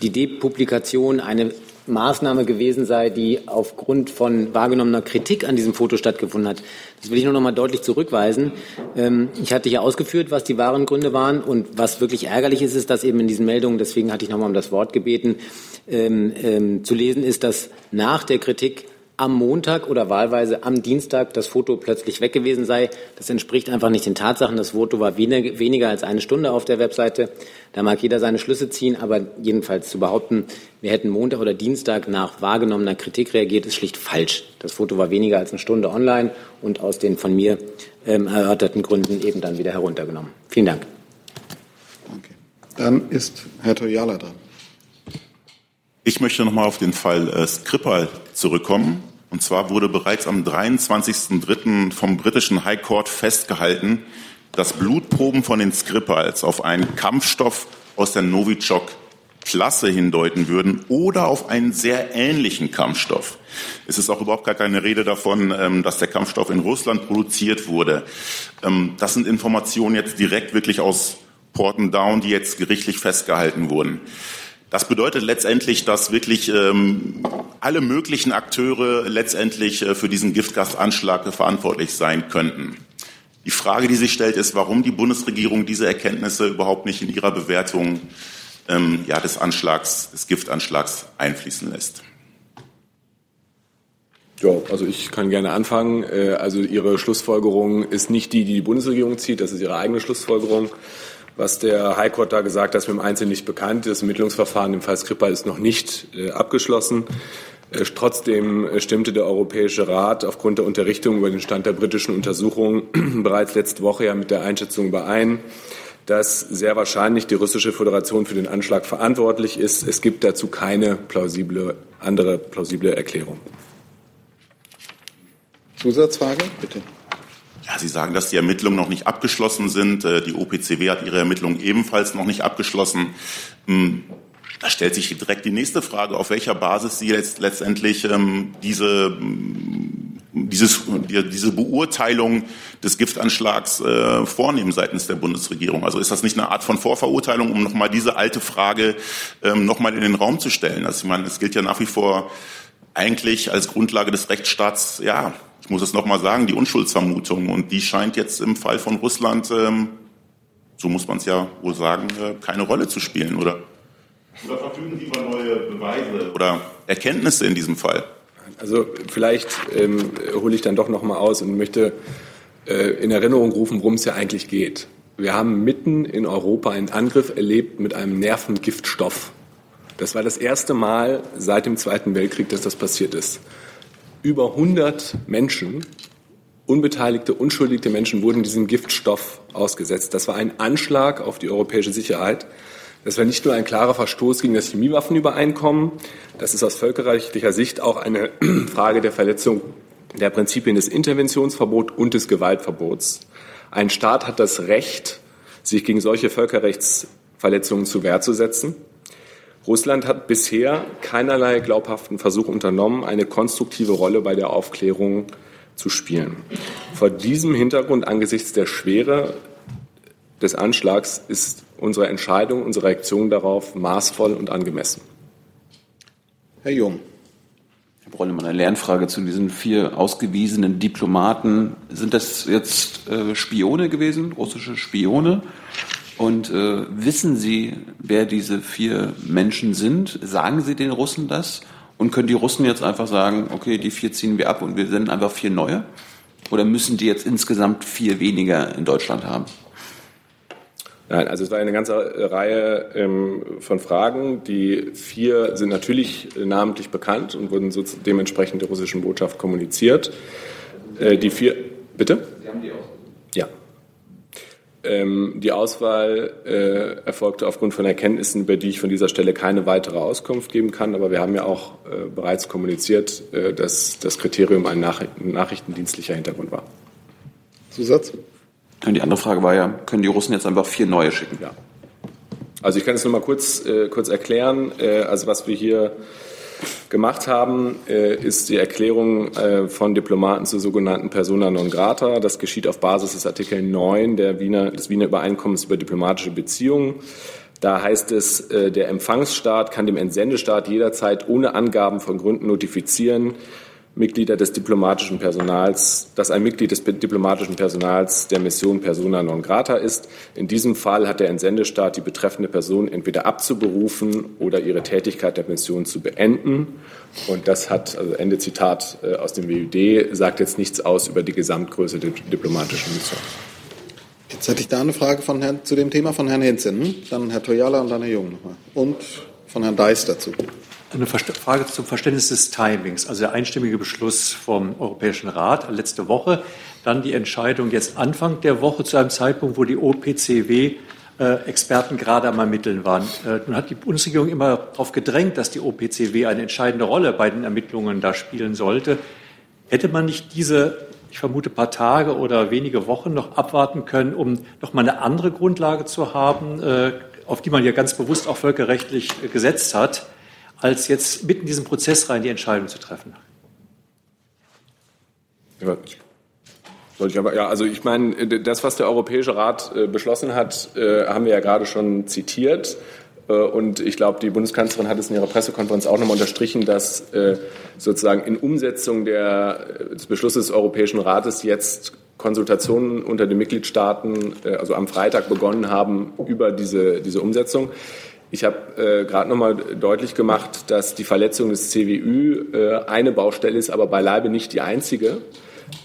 die Depublikation eine Maßnahme gewesen sei, die aufgrund von wahrgenommener Kritik an diesem Foto stattgefunden hat. Das will ich nur noch mal deutlich zurückweisen. Ähm, ich hatte ja ausgeführt, was die wahren Gründe waren und was wirklich ärgerlich ist, ist, dass eben in diesen Meldungen, deswegen hatte ich noch mal um das Wort gebeten, ähm, ähm, zu lesen ist, dass nach der Kritik am Montag oder wahlweise am Dienstag das Foto plötzlich weg gewesen sei. Das entspricht einfach nicht den Tatsachen. Das Foto war weniger als eine Stunde auf der Webseite. Da mag jeder seine Schlüsse ziehen, aber jedenfalls zu behaupten, wir hätten Montag oder Dienstag nach wahrgenommener Kritik reagiert, ist schlicht falsch. Das Foto war weniger als eine Stunde online und aus den von mir ähm, erörterten Gründen eben dann wieder heruntergenommen. Vielen Dank. Okay. Dann ist Herr Toyala dran. Ich möchte noch mal auf den Fall äh, Skripal zurückkommen. Und zwar wurde bereits am 23.03. vom britischen High Court festgehalten, dass Blutproben von den Skripals auf einen Kampfstoff aus der Novichok-Klasse hindeuten würden oder auf einen sehr ähnlichen Kampfstoff. Es ist auch überhaupt gar keine Rede davon, ähm, dass der Kampfstoff in Russland produziert wurde. Ähm, das sind Informationen jetzt direkt wirklich aus Porten Down, die jetzt gerichtlich festgehalten wurden. Das bedeutet letztendlich, dass wirklich ähm, alle möglichen Akteure letztendlich äh, für diesen Giftgasanschlag verantwortlich sein könnten. Die Frage, die sich stellt, ist, warum die Bundesregierung diese Erkenntnisse überhaupt nicht in ihrer Bewertung ähm, ja, des Anschlags, des Giftanschlags einfließen lässt. Ja, also ich kann gerne anfangen. Äh, also Ihre Schlussfolgerung ist nicht die, die die Bundesregierung zieht, das ist Ihre eigene Schlussfolgerung. Was der High Court da gesagt hat, ist mir im Einzelnen nicht bekannt. Das Ermittlungsverfahren im Fall Skripal ist noch nicht äh, abgeschlossen. Äh, trotzdem stimmte der Europäische Rat aufgrund der Unterrichtung über den Stand der britischen Untersuchung bereits letzte Woche ja mit der Einschätzung überein, dass sehr wahrscheinlich die russische Föderation für den Anschlag verantwortlich ist. Es gibt dazu keine plausible, andere plausible Erklärung. Zusatzfrage, bitte. Ja, Sie sagen, dass die Ermittlungen noch nicht abgeschlossen sind. Äh, die OPCW hat ihre Ermittlungen ebenfalls noch nicht abgeschlossen. Hm, da stellt sich direkt die nächste Frage, auf welcher Basis Sie jetzt letztendlich ähm, diese, hm, dieses, diese Beurteilung des Giftanschlags äh, vornehmen seitens der Bundesregierung. Also ist das nicht eine Art von Vorverurteilung, um nochmal diese alte Frage ähm, nochmal in den Raum zu stellen? Also ich meine, es gilt ja nach wie vor eigentlich als Grundlage des Rechtsstaats, ja, ich muss es nochmal sagen, die Unschuldsvermutung. Und die scheint jetzt im Fall von Russland, ähm, so muss man es ja wohl sagen, äh, keine Rolle zu spielen, oder? Oder verfügen Sie über neue Beweise oder Erkenntnisse in diesem Fall? Also vielleicht ähm, hole ich dann doch nochmal aus und möchte äh, in Erinnerung rufen, worum es ja eigentlich geht. Wir haben mitten in Europa einen Angriff erlebt mit einem Nervengiftstoff. Das war das erste Mal seit dem Zweiten Weltkrieg, dass das passiert ist über 100 Menschen, unbeteiligte, unschuldige Menschen wurden diesem Giftstoff ausgesetzt. Das war ein Anschlag auf die europäische Sicherheit. Das war nicht nur ein klarer Verstoß gegen das Chemiewaffenübereinkommen, das ist aus völkerrechtlicher Sicht auch eine Frage der Verletzung der Prinzipien des Interventionsverbots und des Gewaltverbots. Ein Staat hat das Recht, sich gegen solche Völkerrechtsverletzungen zu Wehr zu setzen. Russland hat bisher keinerlei glaubhaften Versuch unternommen, eine konstruktive Rolle bei der Aufklärung zu spielen. Vor diesem Hintergrund angesichts der Schwere des Anschlags ist unsere Entscheidung, unsere Reaktion darauf maßvoll und angemessen. Herr Jung. Herr Brollemann, eine Lernfrage zu diesen vier ausgewiesenen Diplomaten. Sind das jetzt äh, Spione gewesen, russische Spione? Und äh, wissen Sie, wer diese vier Menschen sind? Sagen Sie den Russen das? Und können die Russen jetzt einfach sagen, okay, die vier ziehen wir ab und wir senden einfach vier neue? Oder müssen die jetzt insgesamt vier weniger in Deutschland haben? Nein, also es war eine ganze Reihe ähm, von Fragen. Die vier sind natürlich namentlich bekannt und wurden so dementsprechend der russischen Botschaft kommuniziert. Äh, die vier, bitte? Sie haben die auch. Ja. Ähm, die Auswahl äh, erfolgte aufgrund von Erkenntnissen, über die ich von dieser Stelle keine weitere Auskunft geben kann. Aber wir haben ja auch äh, bereits kommuniziert, äh, dass das Kriterium ein Nach nachrichtendienstlicher Hintergrund war. Zusatz? Und die andere Frage war ja, können die Russen jetzt einfach vier neue schicken? Ja. Also ich kann es nur mal kurz, äh, kurz erklären. Äh, also was wir hier gemacht haben, äh, ist die Erklärung äh, von Diplomaten zur sogenannten Persona non grata. Das geschieht auf Basis des Artikel 9 der Wiener, des Wiener Übereinkommens über diplomatische Beziehungen. Da heißt es, äh, der Empfangsstaat kann dem Entsendestaat jederzeit ohne Angaben von Gründen notifizieren, Mitglieder des diplomatischen Personals, dass ein Mitglied des diplomatischen Personals der Mission persona non grata ist. In diesem Fall hat der Entsendestaat die betreffende Person entweder abzuberufen oder ihre Tätigkeit der Mission zu beenden. Und das hat, also Ende Zitat äh, aus dem WUD, sagt jetzt nichts aus über die Gesamtgröße der diplomatischen Mission. Jetzt hätte ich da eine Frage von Herrn, zu dem Thema von Herrn Hinzen, dann Herr Toyala und dann Herr Jung nochmal. Und von Herrn Deis dazu. Eine Frage zum Verständnis des Timings. Also der einstimmige Beschluss vom Europäischen Rat letzte Woche, dann die Entscheidung jetzt Anfang der Woche zu einem Zeitpunkt, wo die OPCW äh, Experten gerade am Ermitteln waren. Äh, nun hat die Bundesregierung immer darauf gedrängt, dass die OPCW eine entscheidende Rolle bei den Ermittlungen da spielen sollte. Hätte man nicht diese, ich vermute, paar Tage oder wenige Wochen noch abwarten können, um noch mal eine andere Grundlage zu haben, äh, auf die man ja ganz bewusst auch völkerrechtlich gesetzt hat? Als jetzt mitten in diesen Prozess rein die Entscheidung zu treffen. Ja, ich aber, ja, also ich meine, das, was der Europäische Rat äh, beschlossen hat, äh, haben wir ja gerade schon zitiert. Äh, und ich glaube, die Bundeskanzlerin hat es in ihrer Pressekonferenz auch nochmal unterstrichen, dass äh, sozusagen in Umsetzung der, des Beschlusses des Europäischen Rates jetzt Konsultationen unter den Mitgliedstaaten, äh, also am Freitag begonnen haben über diese, diese Umsetzung. Ich habe äh, gerade noch mal deutlich gemacht, dass die Verletzung des CWÜ äh, eine Baustelle ist, aber beileibe nicht die einzige.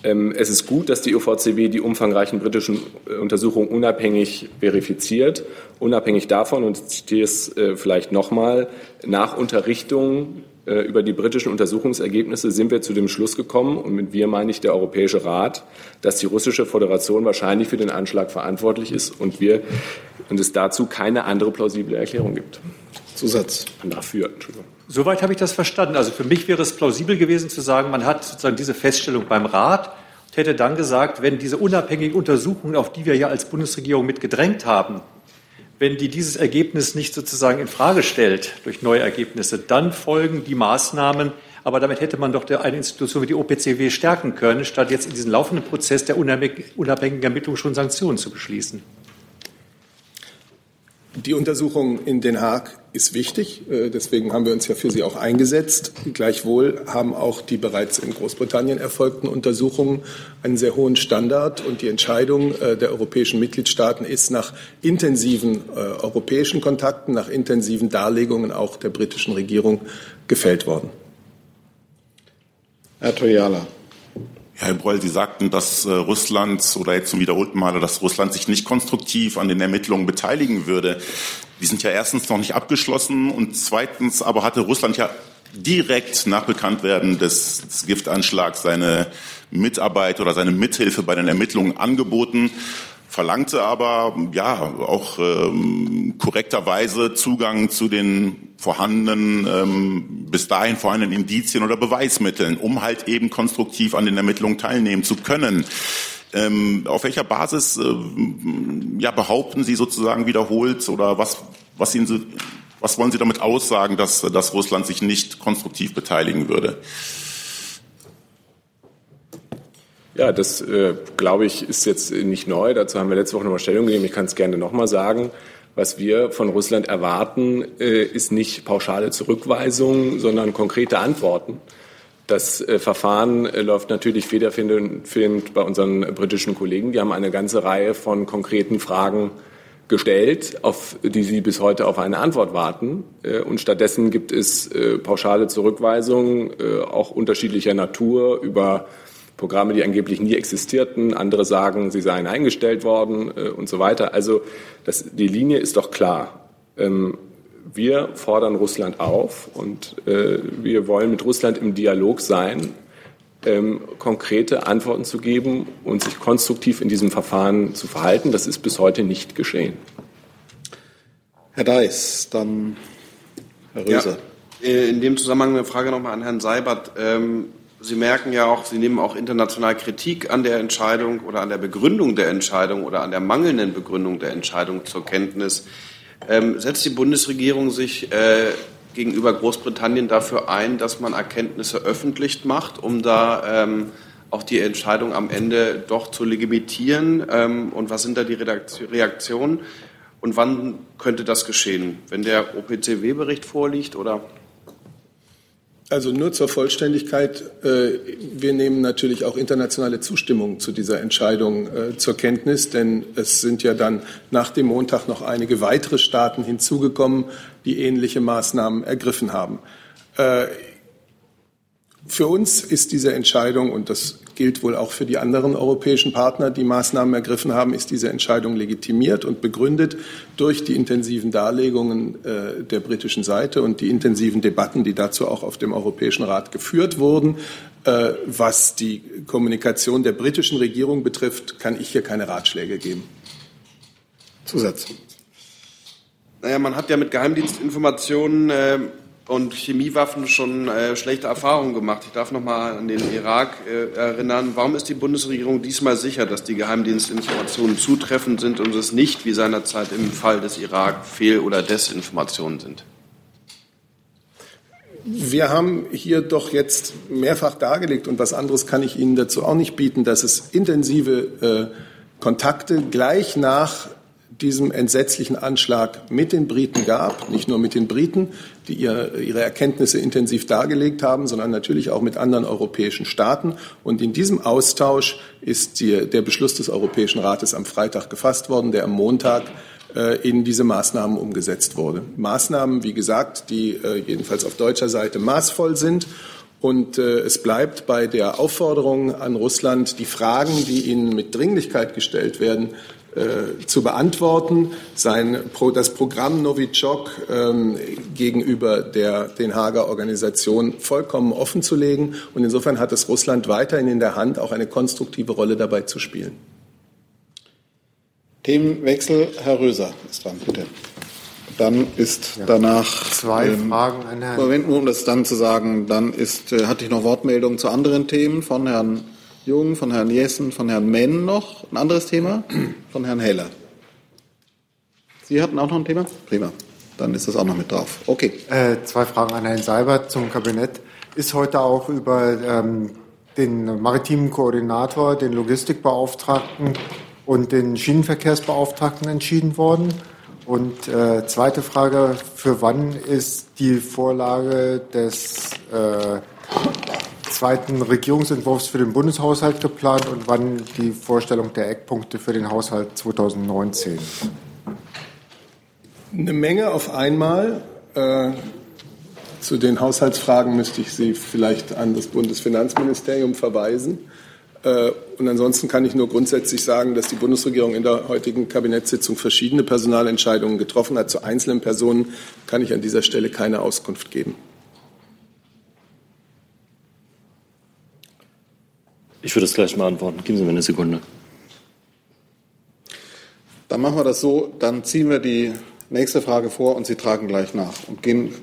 Ähm, es ist gut, dass die OVCW die umfangreichen britischen äh, Untersuchungen unabhängig verifiziert. Unabhängig davon, und ich zitiere es äh, vielleicht nochmal, nach Unterrichtung über die britischen Untersuchungsergebnisse sind wir zu dem Schluss gekommen, und mit wir meine ich der Europäische Rat, dass die russische Föderation wahrscheinlich für den Anschlag verantwortlich ist und, wir, und es dazu keine andere plausible Erklärung gibt. Zusatz. Dafür, Entschuldigung. Soweit habe ich das verstanden. Also für mich wäre es plausibel gewesen zu sagen, man hat sozusagen diese Feststellung beim Rat und hätte dann gesagt, wenn diese unabhängigen Untersuchungen, auf die wir ja als Bundesregierung mit gedrängt haben, wenn die dieses Ergebnis nicht sozusagen in Frage stellt durch neue Ergebnisse, dann folgen die Maßnahmen. Aber damit hätte man doch eine Institution wie die OPCW stärken können, statt jetzt in diesen laufenden Prozess der unabhängigen Ermittlung schon Sanktionen zu beschließen. Die Untersuchung in Den Haag ist wichtig. Äh, deswegen haben wir uns ja für sie auch eingesetzt. Gleichwohl haben auch die bereits in Großbritannien erfolgten Untersuchungen einen sehr hohen Standard. Und die Entscheidung äh, der europäischen Mitgliedstaaten ist nach intensiven äh, europäischen Kontakten, nach intensiven Darlegungen auch der britischen Regierung gefällt worden. Herr Toyala. Herr Breul, Sie sagten, dass äh, Russland oder jetzt zum wiederholten Male, dass Russland sich nicht konstruktiv an den Ermittlungen beteiligen würde. Die sind ja erstens noch nicht abgeschlossen und zweitens aber hatte Russland ja direkt nach Bekanntwerden des, des Giftanschlags seine Mitarbeit oder seine Mithilfe bei den Ermittlungen angeboten verlangte aber ja auch ähm, korrekterweise Zugang zu den vorhandenen ähm, bis dahin vorhandenen Indizien oder Beweismitteln, um halt eben konstruktiv an den Ermittlungen teilnehmen zu können. Ähm, auf welcher Basis äh, ja, behaupten Sie sozusagen wiederholt oder was, was, Ihnen, was wollen Sie damit aussagen, dass, dass Russland sich nicht konstruktiv beteiligen würde? Ja, das äh, glaube ich ist jetzt nicht neu. Dazu haben wir letzte Woche nochmal Stellung gegeben. Ich kann es gerne nochmal sagen. Was wir von Russland erwarten, äh, ist nicht pauschale Zurückweisung, sondern konkrete Antworten. Das äh, Verfahren äh, läuft natürlich federführend bei unseren britischen Kollegen. Die haben eine ganze Reihe von konkreten Fragen gestellt, auf die sie bis heute auf eine Antwort warten. Äh, und stattdessen gibt es äh, pauschale Zurückweisungen, auch unterschiedlicher Natur über Programme, die angeblich nie existierten. Andere sagen, sie seien eingestellt worden äh, und so weiter. Also das, die Linie ist doch klar. Ähm, wir fordern Russland auf und äh, wir wollen mit Russland im Dialog sein, ähm, konkrete Antworten zu geben und sich konstruktiv in diesem Verfahren zu verhalten. Das ist bis heute nicht geschehen. Herr Deis, dann Herr Röser. Ja, äh, in dem Zusammenhang eine Frage nochmal an Herrn Seibert. Ähm, Sie merken ja auch, Sie nehmen auch international Kritik an der Entscheidung oder an der Begründung der Entscheidung oder an der mangelnden Begründung der Entscheidung zur Kenntnis. Ähm, setzt die Bundesregierung sich äh, gegenüber Großbritannien dafür ein, dass man Erkenntnisse öffentlich macht, um da ähm, auch die Entscheidung am Ende doch zu legitimieren? Ähm, und was sind da die Reaktionen? Und wann könnte das geschehen? Wenn der OPCW-Bericht vorliegt oder? Also nur zur Vollständigkeit. Äh, wir nehmen natürlich auch internationale Zustimmung zu dieser Entscheidung äh, zur Kenntnis, denn es sind ja dann nach dem Montag noch einige weitere Staaten hinzugekommen, die ähnliche Maßnahmen ergriffen haben. Äh, für uns ist diese Entscheidung, und das gilt wohl auch für die anderen europäischen Partner, die Maßnahmen ergriffen haben, ist diese Entscheidung legitimiert und begründet durch die intensiven Darlegungen äh, der britischen Seite und die intensiven Debatten, die dazu auch auf dem Europäischen Rat geführt wurden. Äh, was die Kommunikation der britischen Regierung betrifft, kann ich hier keine Ratschläge geben. Zusatz. Naja, man hat ja mit Geheimdienstinformationen äh, und Chemiewaffen schon äh, schlechte Erfahrungen gemacht. Ich darf noch mal an den Irak äh, erinnern. Warum ist die Bundesregierung diesmal sicher, dass die Geheimdienstinformationen zutreffend sind und es nicht wie seinerzeit im Fall des Irak Fehl- oder Desinformationen sind? Wir haben hier doch jetzt mehrfach dargelegt und was anderes kann ich Ihnen dazu auch nicht bieten, dass es intensive äh, Kontakte gleich nach diesem entsetzlichen Anschlag mit den Briten gab, nicht nur mit den Briten, die ihr, ihre Erkenntnisse intensiv dargelegt haben, sondern natürlich auch mit anderen europäischen Staaten. Und in diesem Austausch ist die, der Beschluss des Europäischen Rates am Freitag gefasst worden, der am Montag äh, in diese Maßnahmen umgesetzt wurde. Maßnahmen, wie gesagt, die äh, jedenfalls auf deutscher Seite maßvoll sind. Und äh, es bleibt bei der Aufforderung an Russland, die Fragen, die ihnen mit Dringlichkeit gestellt werden, äh, zu beantworten, sein, das Programm Novichok ähm, gegenüber der, den Hager Organisation vollkommen offen zu legen. Und insofern hat es Russland weiterhin in der Hand, auch eine konstruktive Rolle dabei zu spielen. Themenwechsel. Herr Röser ist dran, bitte. Dann ist danach zwei ähm, Fragen an Herrn. Moment, nur um das dann zu sagen, dann ist, äh, hatte ich noch Wortmeldungen zu anderen Themen von Herrn Jung, von Herrn Jessen, von Herrn Menn noch. Ein anderes Thema? Von Herrn Heller. Sie hatten auch noch ein Thema? Prima. Dann ist das auch noch mit drauf. Okay. Äh, zwei Fragen an Herrn Seibert zum Kabinett. Ist heute auch über ähm, den maritimen Koordinator, den Logistikbeauftragten und den Schienenverkehrsbeauftragten entschieden worden? Und äh, zweite Frage, für wann ist die Vorlage des äh, zweiten Regierungsentwurfs für den Bundeshaushalt geplant und wann die Vorstellung der Eckpunkte für den Haushalt 2019? Eine Menge auf einmal. Äh, zu den Haushaltsfragen müsste ich Sie vielleicht an das Bundesfinanzministerium verweisen. Äh, und ansonsten kann ich nur grundsätzlich sagen, dass die Bundesregierung in der heutigen Kabinettssitzung verschiedene Personalentscheidungen getroffen hat. Zu einzelnen Personen kann ich an dieser Stelle keine Auskunft geben. Ich würde es gleich mal antworten. Geben Sie mir eine Sekunde. Dann machen wir das so, dann ziehen wir die nächste Frage vor und Sie tragen gleich nach und gehen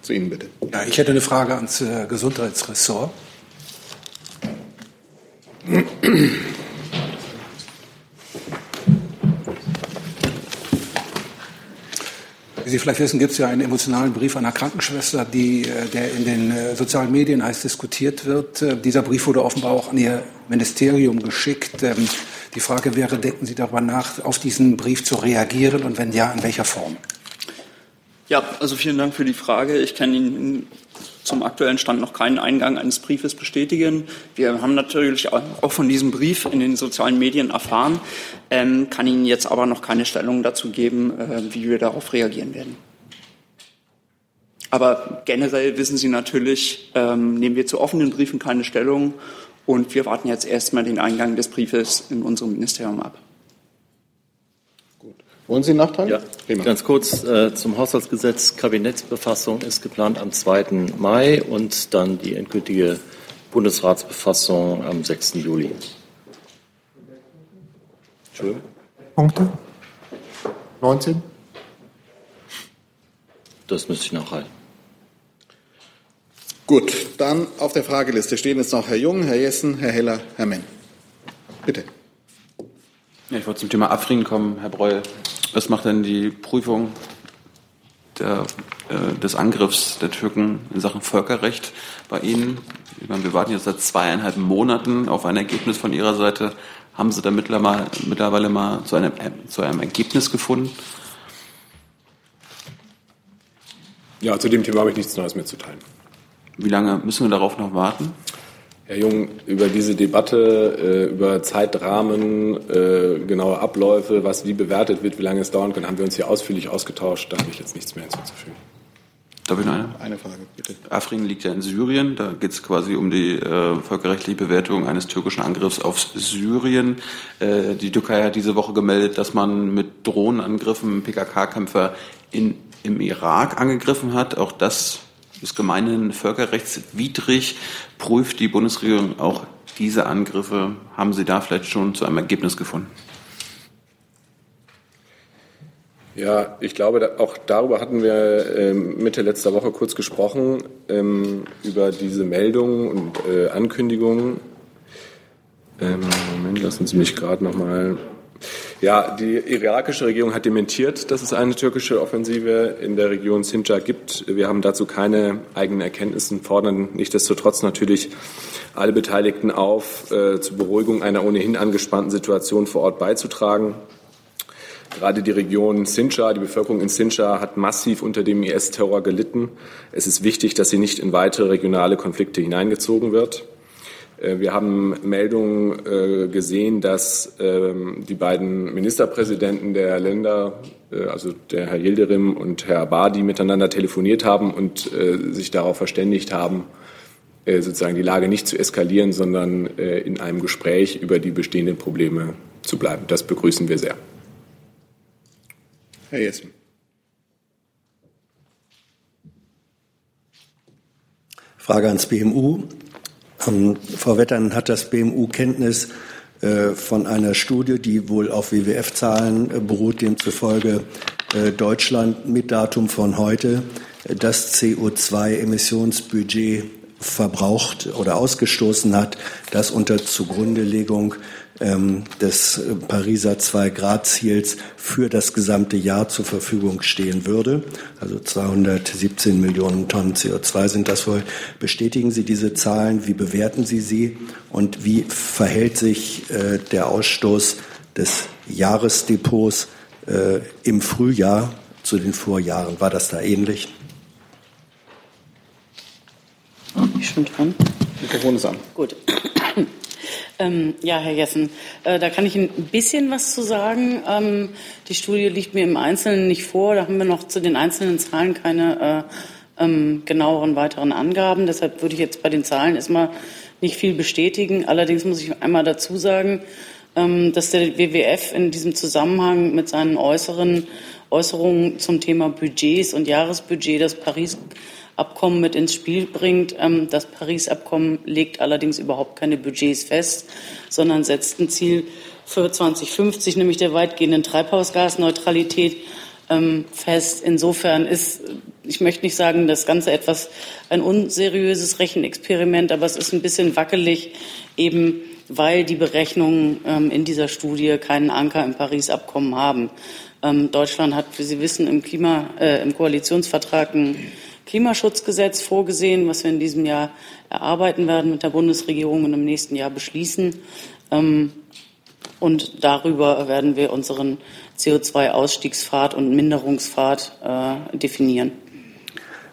zu Ihnen bitte. Ja, ich hätte eine Frage ans äh, Gesundheitsressort. Wie Sie vielleicht wissen, gibt es ja einen emotionalen Brief einer Krankenschwester, die, äh, der in den äh, sozialen Medien heiß diskutiert wird. Äh, dieser Brief wurde offenbar auch an Ihr Ministerium geschickt. Ähm, die Frage wäre, denken Sie darüber nach, auf diesen Brief zu reagieren und wenn ja, in welcher Form? Ja, also vielen Dank für die Frage. Ich kann Ihnen zum aktuellen Stand noch keinen Eingang eines Briefes bestätigen. Wir haben natürlich auch von diesem Brief in den sozialen Medien erfahren, ähm, kann Ihnen jetzt aber noch keine Stellung dazu geben, äh, wie wir darauf reagieren werden. Aber generell wissen Sie natürlich, ähm, nehmen wir zu offenen Briefen keine Stellung und wir warten jetzt erstmal den Eingang des Briefes in unserem Ministerium ab. Wollen Sie nachtragen? Ja, Prima. ganz kurz äh, zum Haushaltsgesetz. Kabinettsbefassung ist geplant am 2. Mai und dann die endgültige Bundesratsbefassung am 6. Juli. Entschuldigung. Punkte? 19? Das müsste ich nachhalten. Gut, dann auf der Frageliste stehen jetzt noch Herr Jung, Herr Jessen, Herr Heller, Herr Menn. Bitte. Ja, ich wollte zum Thema Afrin kommen, Herr Breul. Was macht denn die Prüfung der, äh, des Angriffs der Türken in Sachen Völkerrecht bei Ihnen? Ich meine, wir warten jetzt seit zweieinhalb Monaten auf ein Ergebnis von Ihrer Seite. Haben Sie da mittlerweile, mittlerweile mal zu einem, zu einem Ergebnis gefunden? Ja, zu dem Thema habe ich nichts Neues mehr zu teilen. Wie lange müssen wir darauf noch warten? Herr Jung, über diese Debatte, äh, über Zeitrahmen, äh, genaue Abläufe, was wie bewertet wird, wie lange es dauern kann, haben wir uns hier ausführlich ausgetauscht. Da habe ich jetzt nichts mehr hinzuzufügen. Darf ich noch eine? Eine Frage, bitte. Afrin liegt ja in Syrien. Da geht es quasi um die äh, völkerrechtliche Bewertung eines türkischen Angriffs auf Syrien. Äh, die Türkei hat diese Woche gemeldet, dass man mit Drohnenangriffen PKK-Kämpfer im Irak angegriffen hat. Auch das ist gemeinhin völkerrechtswidrig. Prüft die Bundesregierung auch diese Angriffe? Haben Sie da vielleicht schon zu einem Ergebnis gefunden? Ja, ich glaube, auch darüber hatten wir ähm, Mitte letzter Woche kurz gesprochen, ähm, über diese Meldungen und äh, Ankündigungen. Ähm, Moment, lassen Sie mich gerade noch mal ja, die irakische Regierung hat dementiert, dass es eine türkische Offensive in der Region Sinjar gibt. Wir haben dazu keine eigenen Erkenntnisse, fordern nichtsdestotrotz natürlich alle Beteiligten auf, äh, zur Beruhigung einer ohnehin angespannten Situation vor Ort beizutragen. Gerade die Region Sinjar, die Bevölkerung in Sinjar hat massiv unter dem IS-Terror gelitten. Es ist wichtig, dass sie nicht in weitere regionale Konflikte hineingezogen wird. Äh, wir haben Meldungen äh, gesehen, dass ähm, die beiden Ministerpräsidenten der Länder, äh, also der Herr Yildirim und Herr Abadi, miteinander telefoniert haben und sich darauf verständigt haben, sozusagen die Lage nicht zu eskalieren, sondern in einem Gespräch über die bestehenden Probleme zu bleiben. Das begrüßen wir sehr. Herr Jessen. Frage ans BMU. Ähm, Frau Wettern hat das BMU Kenntnis äh, von einer Studie, die wohl auf WWF-Zahlen äh, beruht, demzufolge äh, Deutschland mit Datum von heute das CO2-Emissionsbudget verbraucht oder ausgestoßen hat, das unter Zugrundelegung ähm, des äh, Pariser Zwei-Grad-Ziels für das gesamte Jahr zur Verfügung stehen würde. Also 217 Millionen Tonnen CO2 sind das wohl. Bestätigen Sie diese Zahlen? Wie bewerten Sie sie? Und wie verhält sich äh, der Ausstoß des Jahresdepots äh, im Frühjahr zu den Vorjahren? War das da ähnlich? Ich schon dran. Mikrofon ist an. Gut. Ähm, ja, Herr Jessen, äh, da kann ich ein bisschen was zu sagen. Ähm, die Studie liegt mir im Einzelnen nicht vor. Da haben wir noch zu den einzelnen Zahlen keine äh, ähm, genaueren weiteren Angaben. Deshalb würde ich jetzt bei den Zahlen erstmal nicht viel bestätigen. Allerdings muss ich einmal dazu sagen, ähm, dass der WWF in diesem Zusammenhang mit seinen äußeren Äußerungen zum Thema Budgets und Jahresbudget das Paris Abkommen mit ins Spiel bringt. Ähm, das Paris-Abkommen legt allerdings überhaupt keine Budgets fest, sondern setzt ein Ziel für 2050, nämlich der weitgehenden Treibhausgasneutralität ähm, fest. Insofern ist, ich möchte nicht sagen, das Ganze etwas ein unseriöses Rechenexperiment, aber es ist ein bisschen wackelig, eben weil die Berechnungen ähm, in dieser Studie keinen Anker im Paris-Abkommen haben. Deutschland hat, wie Sie wissen, im, Klima, äh, im Koalitionsvertrag ein Klimaschutzgesetz vorgesehen, was wir in diesem Jahr erarbeiten werden mit der Bundesregierung und im nächsten Jahr beschließen. Ähm, und darüber werden wir unseren CO2-Ausstiegspfad und Minderungspfad äh, definieren.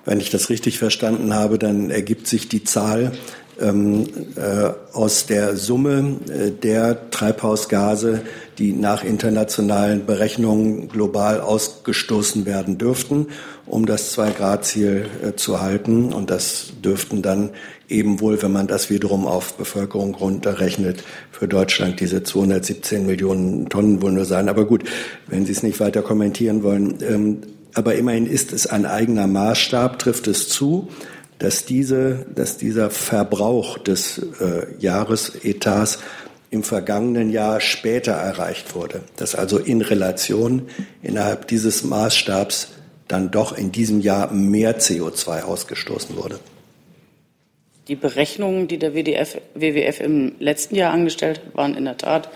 Wenn ich das richtig verstanden habe, dann ergibt sich die Zahl ähm, äh, aus der Summe äh, der Treibhausgase, die nach internationalen Berechnungen global ausgestoßen werden dürften, um das Zwei-Grad-Ziel äh, zu halten. Und das dürften dann eben wohl, wenn man das wiederum auf Bevölkerung runterrechnet, für Deutschland diese 217 Millionen Tonnen wohl nur sein. Aber gut, wenn Sie es nicht weiter kommentieren wollen. Ähm, aber immerhin ist es ein eigener Maßstab, trifft es zu, dass, diese, dass dieser Verbrauch des äh, Jahresetats im vergangenen Jahr später erreicht wurde, dass also in Relation innerhalb dieses Maßstabs dann doch in diesem Jahr mehr CO2 ausgestoßen wurde. Die Berechnungen, die der WDF, WWF im letzten Jahr angestellt hat, waren in der Tat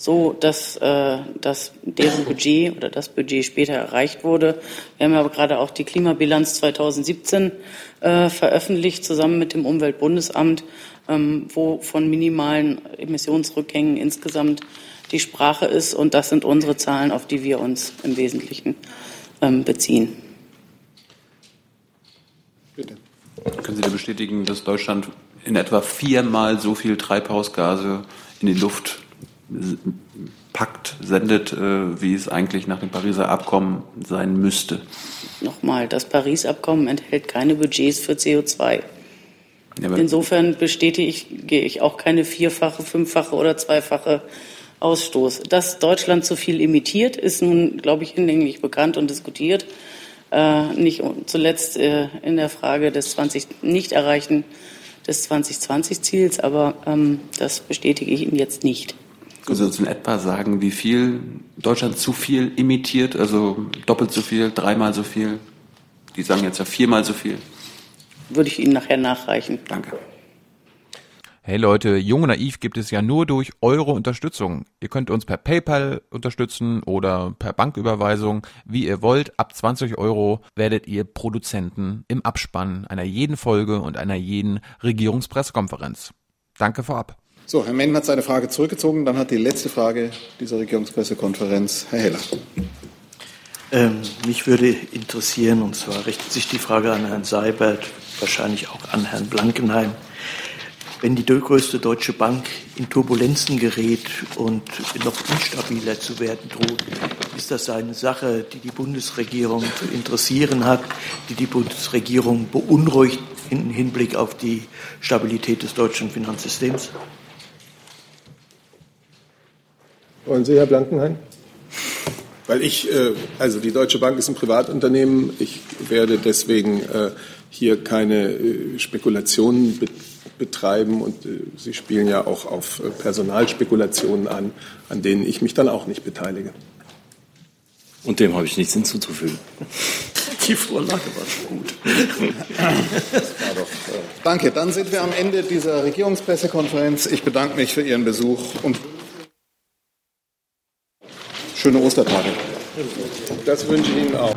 so, dass, äh, dass deren Budget oder das Budget später erreicht wurde. Wir haben aber gerade auch die Klimabilanz 2017 äh, veröffentlicht, zusammen mit dem Umweltbundesamt ähm, wo von minimalen Emissionsrückgängen insgesamt die Sprache ist. Und das sind unsere Zahlen, auf die wir uns im Wesentlichen ähm, beziehen. Bitte. Können Sie da bestätigen, dass Deutschland in etwa viermal so viel Treibhausgase in die Luft packt, sendet, äh, wie es eigentlich nach dem Pariser Abkommen sein müsste? Nochmal, das Paris-Abkommen enthält keine Budgets für CO2. Ja, Insofern bestätige ich, gehe ich auch keine vierfache, fünffache oder zweifache Ausstoß. Dass Deutschland zu viel imitiert, ist nun, glaube ich, hinlänglich bekannt und diskutiert. Äh, nicht zuletzt äh, in der Frage des 20 nicht erreichen des 2020-Ziels, aber ähm, das bestätige ich Ihnen jetzt nicht. Können Sie uns in etwa sagen, wie viel Deutschland zu viel imitiert, also doppelt so viel, dreimal so viel? Die sagen jetzt ja viermal so viel würde ich Ihnen nachher nachreichen. Danke. Hey Leute, Jung und Naiv gibt es ja nur durch eure Unterstützung. Ihr könnt uns per PayPal unterstützen oder per Banküberweisung, wie ihr wollt. Ab 20 Euro werdet ihr Produzenten im Abspann einer jeden Folge und einer jeden Regierungspressekonferenz. Danke vorab. So, Herr Menn hat seine Frage zurückgezogen. Dann hat die letzte Frage dieser Regierungspressekonferenz Herr Heller. Ähm, mich würde interessieren, und zwar richtet sich die Frage an Herrn Seibert, wahrscheinlich auch an Herrn Blankenheim. Wenn die größte deutsche Bank in Turbulenzen gerät und noch instabiler zu werden droht, ist das eine Sache, die die Bundesregierung zu interessieren hat, die die Bundesregierung beunruhigt im Hinblick auf die Stabilität des deutschen Finanzsystems? Wollen Sie, Herr Blankenheim? Weil ich, äh, also die Deutsche Bank ist ein Privatunternehmen. Ich werde deswegen äh, hier keine äh, Spekulationen betreiben und Sie spielen ja auch auf Personalspekulationen an, an denen ich mich dann auch nicht beteilige. Und dem habe ich nichts hinzuzufügen. Die Vorlage war schon gut. Danke, dann sind wir am Ende dieser Regierungspressekonferenz. Ich bedanke mich für Ihren Besuch und schöne Ostertage. Das wünsche ich Ihnen auch.